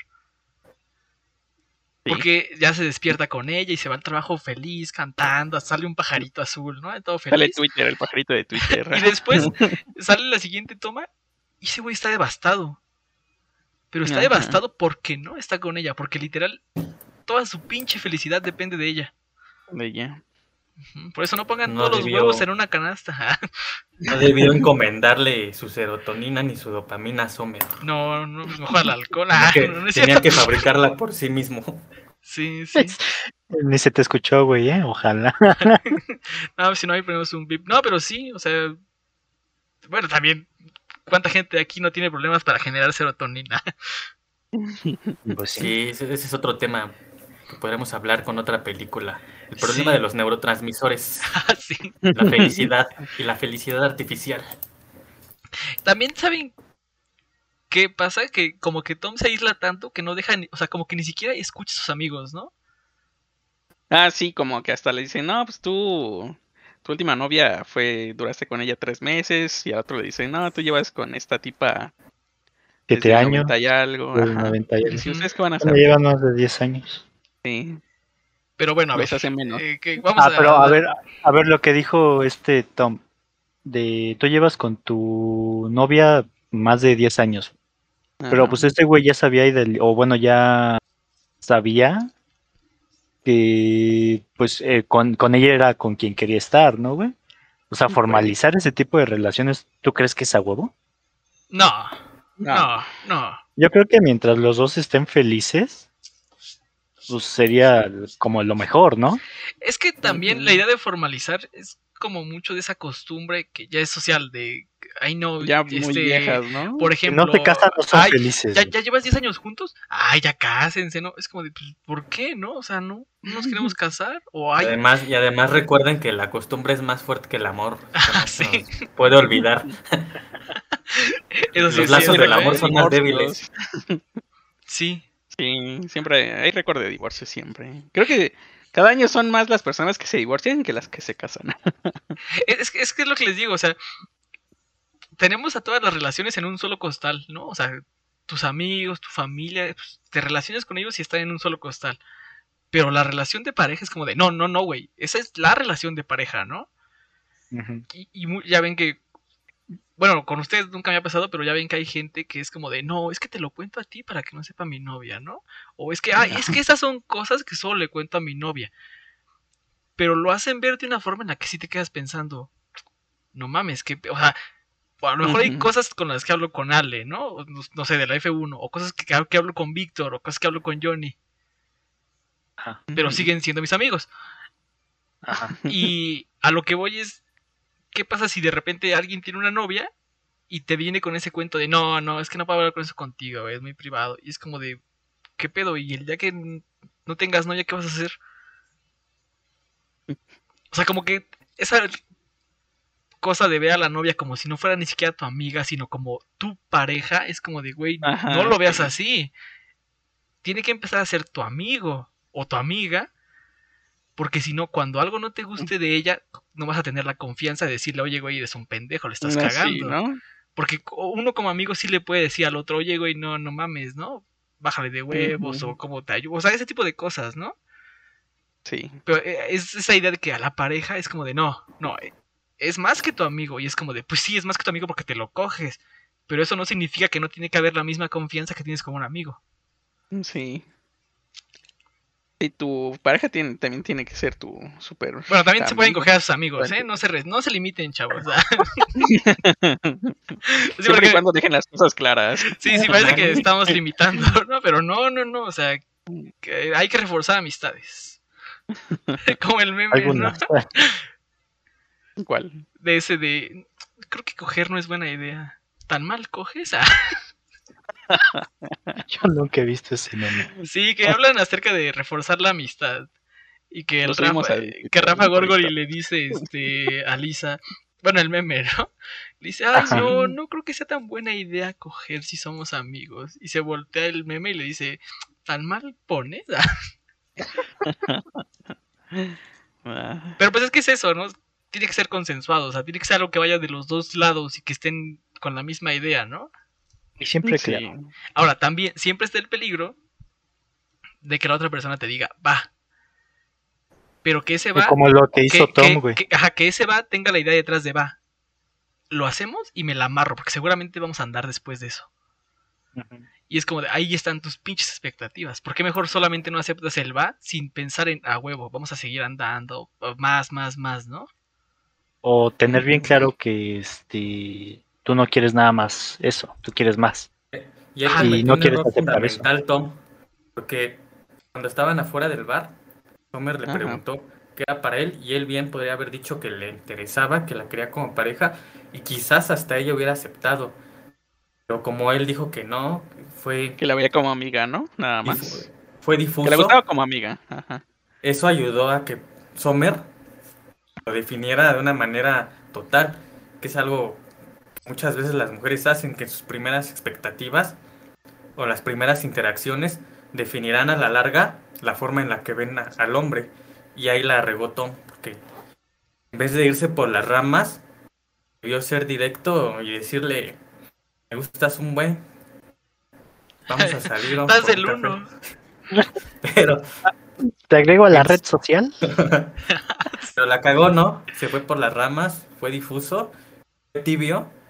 Sí. Porque ya se despierta con ella y se va al trabajo feliz, cantando, sale un pajarito azul, ¿no? Todo Sale feliz. Twitter, el pajarito de Twitter. Y después sale la siguiente toma y ese güey está devastado. Pero está Ajá. devastado porque no está con ella, porque literal toda su pinche felicidad depende de ella. De ella. Por eso no pongan No todos los huevos en una canasta. No debió encomendarle su serotonina ni su dopamina a Sommer. no, no, mejor al alcohol. Ah, que, no, no es tenía cierto. que fabricarla por sí mismo. Sí, sí. Ni se te escuchó, güey, ¿eh? Ojalá. No, si no hay ponemos un bip. No, pero sí, o sea. Bueno, también. ¿Cuánta gente aquí no tiene problemas para generar serotonina? Pues sí. Sí, ese, ese es otro tema que podremos hablar con otra película. El problema Sí. de los neurotransmisores, Ah, sí. la felicidad y la felicidad artificial. También saben qué pasa que como que Tom se aísla tanto que no deja, ni- o sea, como que ni siquiera escucha a sus amigos, ¿no? Ah, sí, como que hasta le dicen, no, pues tú, tu última novia fue, duraste con ella tres meses, y al otro le dice, no, tú llevas con esta tipa Siete años. 90 y algo. ajá. 90 y algo. Sí, ¿ustedes qué van a Me hacer? llevan más de 10 años. Sí, Pero bueno, a ver. los hace menos. eh, que vamos Ah, pero a ver, a ver lo que dijo este Tom. de tú llevas con tu novia más de 10 años, pero pues este güey ya sabía, idel- o bueno, ya sabía que pues eh, con, con ella era con quien quería estar, ¿no, güey? O sea, formalizar ese tipo de relaciones, ¿tú crees que es a huevo? No. no, no. Yo creo que mientras los dos estén felices, pues sería como lo mejor, ¿no? Es que también la idea de formalizar es como mucho de esa costumbre que ya es social, de, ay no, Ya muy este, viejas, ¿no? por Que ejemplo, no se casan, no son ay, felices. ¿ya, ya llevas 10 años juntos, ay, ya cásense, ¿no? Es como de, pues, ¿por qué, no? O sea, ¿no, no nos queremos casar? O ay, Además, y además recuerden que la costumbre es más fuerte que el amor. No Sí. nos puede olvidar. eso sí los lazos del amor ¿eh? son más débiles. Sí, Sí, siempre hay récord de divorcio siempre. Creo que cada año son más las personas que se divorcian que las que se casan. es, es que- es que es lo que les digo, o sea, tenemos a todas las relaciones en un solo costal, ¿no? O sea, tus amigos, tu familia, pues, te relacionas con ellos y están en un solo costal. Pero la relación de pareja es como de, no, no, no, güey, esa es la relación de pareja, ¿no? Y, y mu- ya ven que, bueno, con ustedes nunca me ha pasado, pero ya ven que hay gente que es como de, no, es que te lo cuento a ti para que no sepa mi novia, ¿no? O es que, ay, es que esas son cosas que solo le cuento a mi novia. Pero lo hacen ver de una forma en la que sí te quedas pensando, no mames, que, o sea, a lo mejor hay cosas con las que hablo con Ale, No, no sé, de la F1, o cosas que, que hablo con Víctor, o cosas que hablo con Johnny, Ajá, pero siguen siendo mis amigos. ajá. Y a lo que voy es, ¿qué pasa si de repente alguien tiene una novia y te viene con ese cuento de, no, no, es que no puedo hablar con eso contigo, es muy privado? Y es como de, ¿qué pedo? Y el día que no tengas novia, ¿qué vas a hacer? O sea, como que esa cosa de ver a la novia como si no fuera ni siquiera tu amiga, sino como tu pareja, es como de, güey, Ajá, no lo veas sí. así. Tiene que empezar a ser tu amigo o tu amiga, porque si no, cuando algo no te guste de ella, no vas a tener la confianza de decirle, oye, güey, eres un pendejo, le estás cagando. ¿no? Porque uno como amigo sí le puede decir al otro, oye, güey, no, no mames, ¿no? Bájale de huevos o cómo te ayudo. O sea, ese tipo de cosas, ¿no? Sí. Pero eh, es esa idea de que a la pareja es como de, no, no, eh, es más que tu amigo. Y es como de, pues sí, es más que tu amigo porque te lo coges. Pero eso no significa que no tiene que haber la misma confianza que tienes con un amigo. Sí. Y tu pareja tiene, también tiene que ser tu super. Bueno, también se pueden coger a sus amigos. ¿eh? No se, re- no se limiten, chavos. Sí, Siempre porque- y cuando dejen las cosas claras. Sí, sí, parece que estamos limitando, ¿no? Pero no, no, no, o sea, que hay que reforzar amistades. Como el meme, ¿no? ¿Cuál? De ese de, creo que coger no es buena idea. ¿Tan mal coges? Ah, Yo nunca he visto ese meme. sí, que hablan acerca de reforzar la amistad. Y que, el Rafa, al- que Rafa al Gorgori le dice este, a Lisa, bueno, el meme, ¿no? Le dice, ay, Ajá. no, no creo que sea tan buena idea coger si somos amigos. Y se voltea el meme y le dice, ¿tan mal pones? Ah, Pero pues es que es eso, ¿no? Tiene que ser consensuado, o sea, tiene que ser algo que vaya de los dos lados y que estén con la misma idea, ¿no? Y siempre sí. claro. Ahora, también, siempre está el peligro de que la otra persona te diga, va. Pero que ese va. Como lo que hizo que, Tom, güey. que- ajá, que ese va tenga la idea detrás de va. Lo hacemos y me la amarro, porque seguramente vamos a andar después de eso. Y es como de, ahí están tus pinches expectativas. ¿Por qué mejor solamente no aceptas el va sin pensar en, a huevo, vamos a seguir andando, más, más, más, ¿no? O tener bien claro que este tú no quieres nada más eso, tú quieres más. Y él Ah, y no quieres aceptar eso. fundamental, Tom, porque cuando estaban afuera del bar, Homer le Ajá. preguntó qué era para él y él bien podría haber dicho que le interesaba, que la quería como pareja y quizás hasta ella hubiera aceptado. Pero como él dijo que no, fue, que la veía como amiga, ¿no? Nada más. fue Que difuso. le gustaba como amiga. Ajá. Eso ayudó a que Sommer lo definiera de una manera total, que es algo que muchas veces las mujeres hacen, que sus primeras expectativas o las primeras interacciones definirán a la larga la forma en la que ven a- al hombre. Y ahí la regó Tom, porque en vez de irse por las ramas, debió ser directo y decirle, me gustas un buen, vamos a salir. vamos Estás del un café". uno. Pero Te agrego a la red social. Pero la cagó, ¿no? Se fue por las ramas, fue difuso tibio y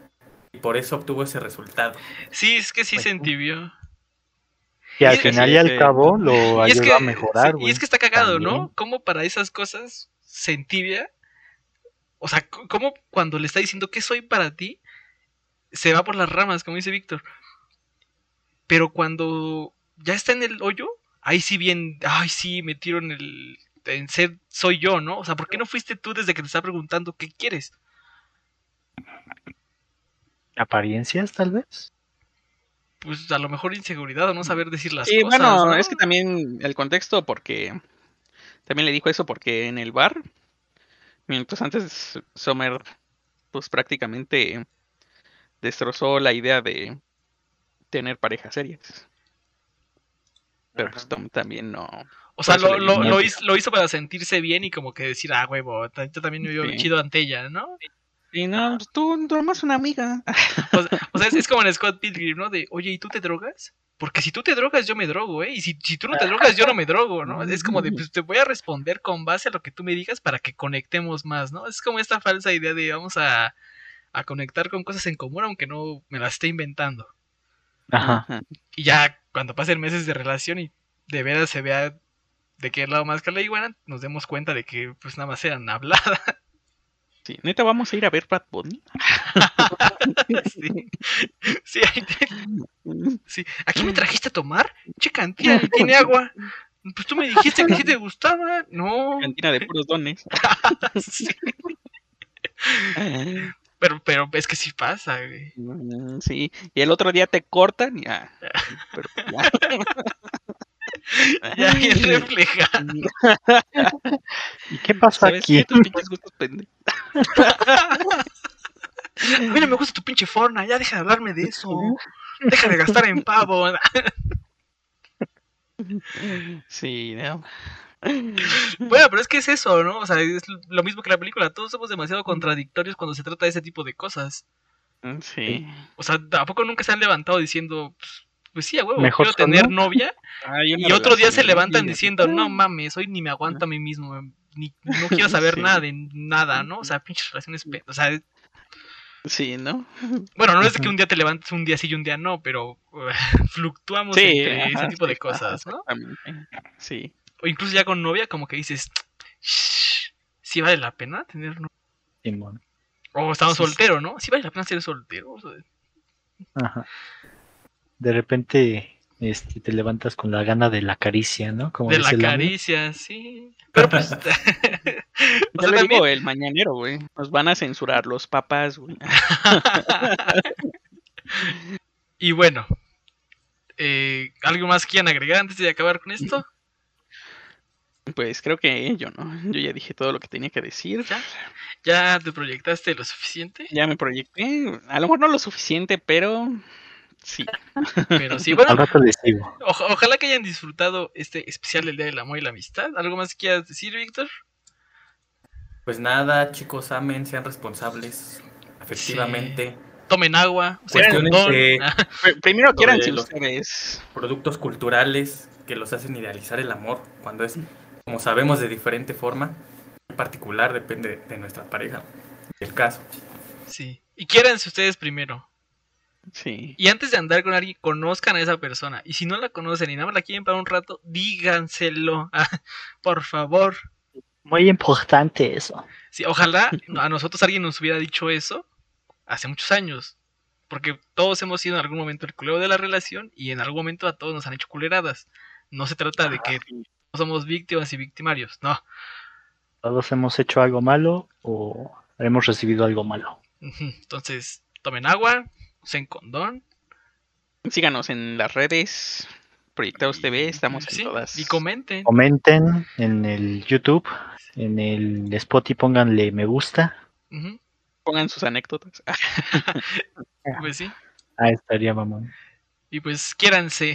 por eso obtuvo ese resultado. Sí, es que sí Pues se entibió. Y al final sí, y al sí. cabo lo es que, a mejorar, sí, y es que está cagado, ¿no? Cómo para esas cosas se entibia. O sea, cómo cuando le está diciendo que soy para ti, se va por las ramas, como dice Víctor. Pero cuando ya está en el hoyo, ahí sí bien, ay sí, me tiro en el en ser soy yo, ¿no? O sea, ¿por qué no fuiste tú desde que te está preguntando qué quieres? ¿Apariencias, tal vez? Pues a lo mejor inseguridad o no saber decir las Sí, cosas. bueno, ¿no? es que también el contexto, porque también le dijo eso porque en el bar, mientras antes Sommer, pues prácticamente destrozó la idea de tener parejas serias. Pero pues Tom también no. O sea, lo, hizo, lo hizo para sentirse bien y como que decir, ah, huevo, yo también me veo Sí. chido ante ella, ¿no? Y no, pues tú, nomás una amiga. O sea, o sea, es, es como en Scott Pilgrim, ¿no? De, oye, ¿y tú te drogas? Porque si tú te drogas, yo me drogo, ¿eh? Y si, si tú no te drogas, yo no me drogo, ¿no? Es como de, pues te voy a responder con base a lo que tú me digas para que conectemos más, ¿no? Es como esta falsa idea de vamos a, a conectar con cosas en común, aunque no me las esté inventando. Ajá. Y ya cuando pasen meses de relación y de veras se vea de qué lado más que la iguana, nos demos cuenta de que pues nada más eran habladas. Sí, neta, vamos a ir a ver Bad Bunny. sí. Sí, ahí te- sí. ¿Aquí me trajiste a tomar? Che, cantina, tiene agua. Pues tú me dijiste que sí te gustaba. No. Cantina de puros dones. Sí. Pero, pero es que sí pasa, güey. Sí, y el otro día te cortan y ya. Pero ya. Ya bien reflejado. ¿Y qué ¿Sabes aquí? qué? Tus pinches gustos pendejos. A mí no me gusta tu pinche forna. Ya deja de hablarme de eso. Deja de gastar en pavo. Sí, no. Bueno, pero es que es eso, ¿no? O sea, es lo mismo que la película. Todos somos demasiado contradictorios cuando se trata de ese tipo de cosas. Sí. O sea, ¿tampoco nunca se han levantado diciendo, pues, pues sí, a huevo, Mejor quiero tener novia? Una Y otro día se levantan diciendo, no mames, hoy ni me aguanto a mí mismo, ni, no quiero saber Sí. nada de nada, ¿no? O sea, pinches relaciones, o sea, Sí, ¿no? bueno, no es de que un día te levantes un día sí y un día no, pero fluctuamos Sí, entre ajá, ese tipo de sí, cosas, ¿no? Sí. O incluso ya con novia, como que dices, "Shh, sí vale la pena tener novia. Simón. O estamos Sí, sí. solteros, ¿no? Sí vale la pena ser soltero. O sea, Ajá. De repente este, te levantas con la gana de la caricia, ¿no? Como de la caricia, sí. Pero pues. o sea, le también. digo el mañanero, güey. Nos van a censurar los papás, güey. y bueno, eh, ¿algo más quieran agregar antes de acabar con esto? Pues creo que yo no. Yo ya dije todo lo que tenía que decir. ¿Ya? ¿Ya te proyectaste lo suficiente? Ya me proyecté. A lo mejor no lo suficiente, pero sí. Pero sí, bueno, Al rato les digo. oja- ojalá que hayan disfrutado este especial del Día del Amor y la Amistad. ¿Algo más que quieras decir, Víctor? Pues nada, chicos, amen, sean responsables, efectivamente. Tomen agua, Pr- Primero quieran si los- ustedes. productos culturales que los hacen idealizar el amor, cuando es, como sabemos, de diferente forma. En particular, depende de nuestra pareja. El caso. Sí. Y quiéranse ustedes primero. Sí. Y antes de andar con alguien, conozcan a esa persona. Y si no la conocen y nada más la quieren para un rato, díganselo. Ah, Por favor. Muy importante eso. Sí, ojalá a nosotros alguien nos hubiera dicho eso hace muchos años. Porque todos hemos sido en algún momento el culero de la relación y en algún momento a todos nos han hecho culeradas. No se trata de que somos víctimas y victimarios, no. Todos hemos hecho algo malo o hemos recibido algo malo. Entonces, tomen agua, usen condón. Síganos en las redes. Proyectados TV, estamos en todas. Y comenten. Comenten en el YouTube, en el Spotify, pónganle me gusta. Pongan sus anécdotas. Pues sí. Ah, estaría mamón. Y pues quiéranse.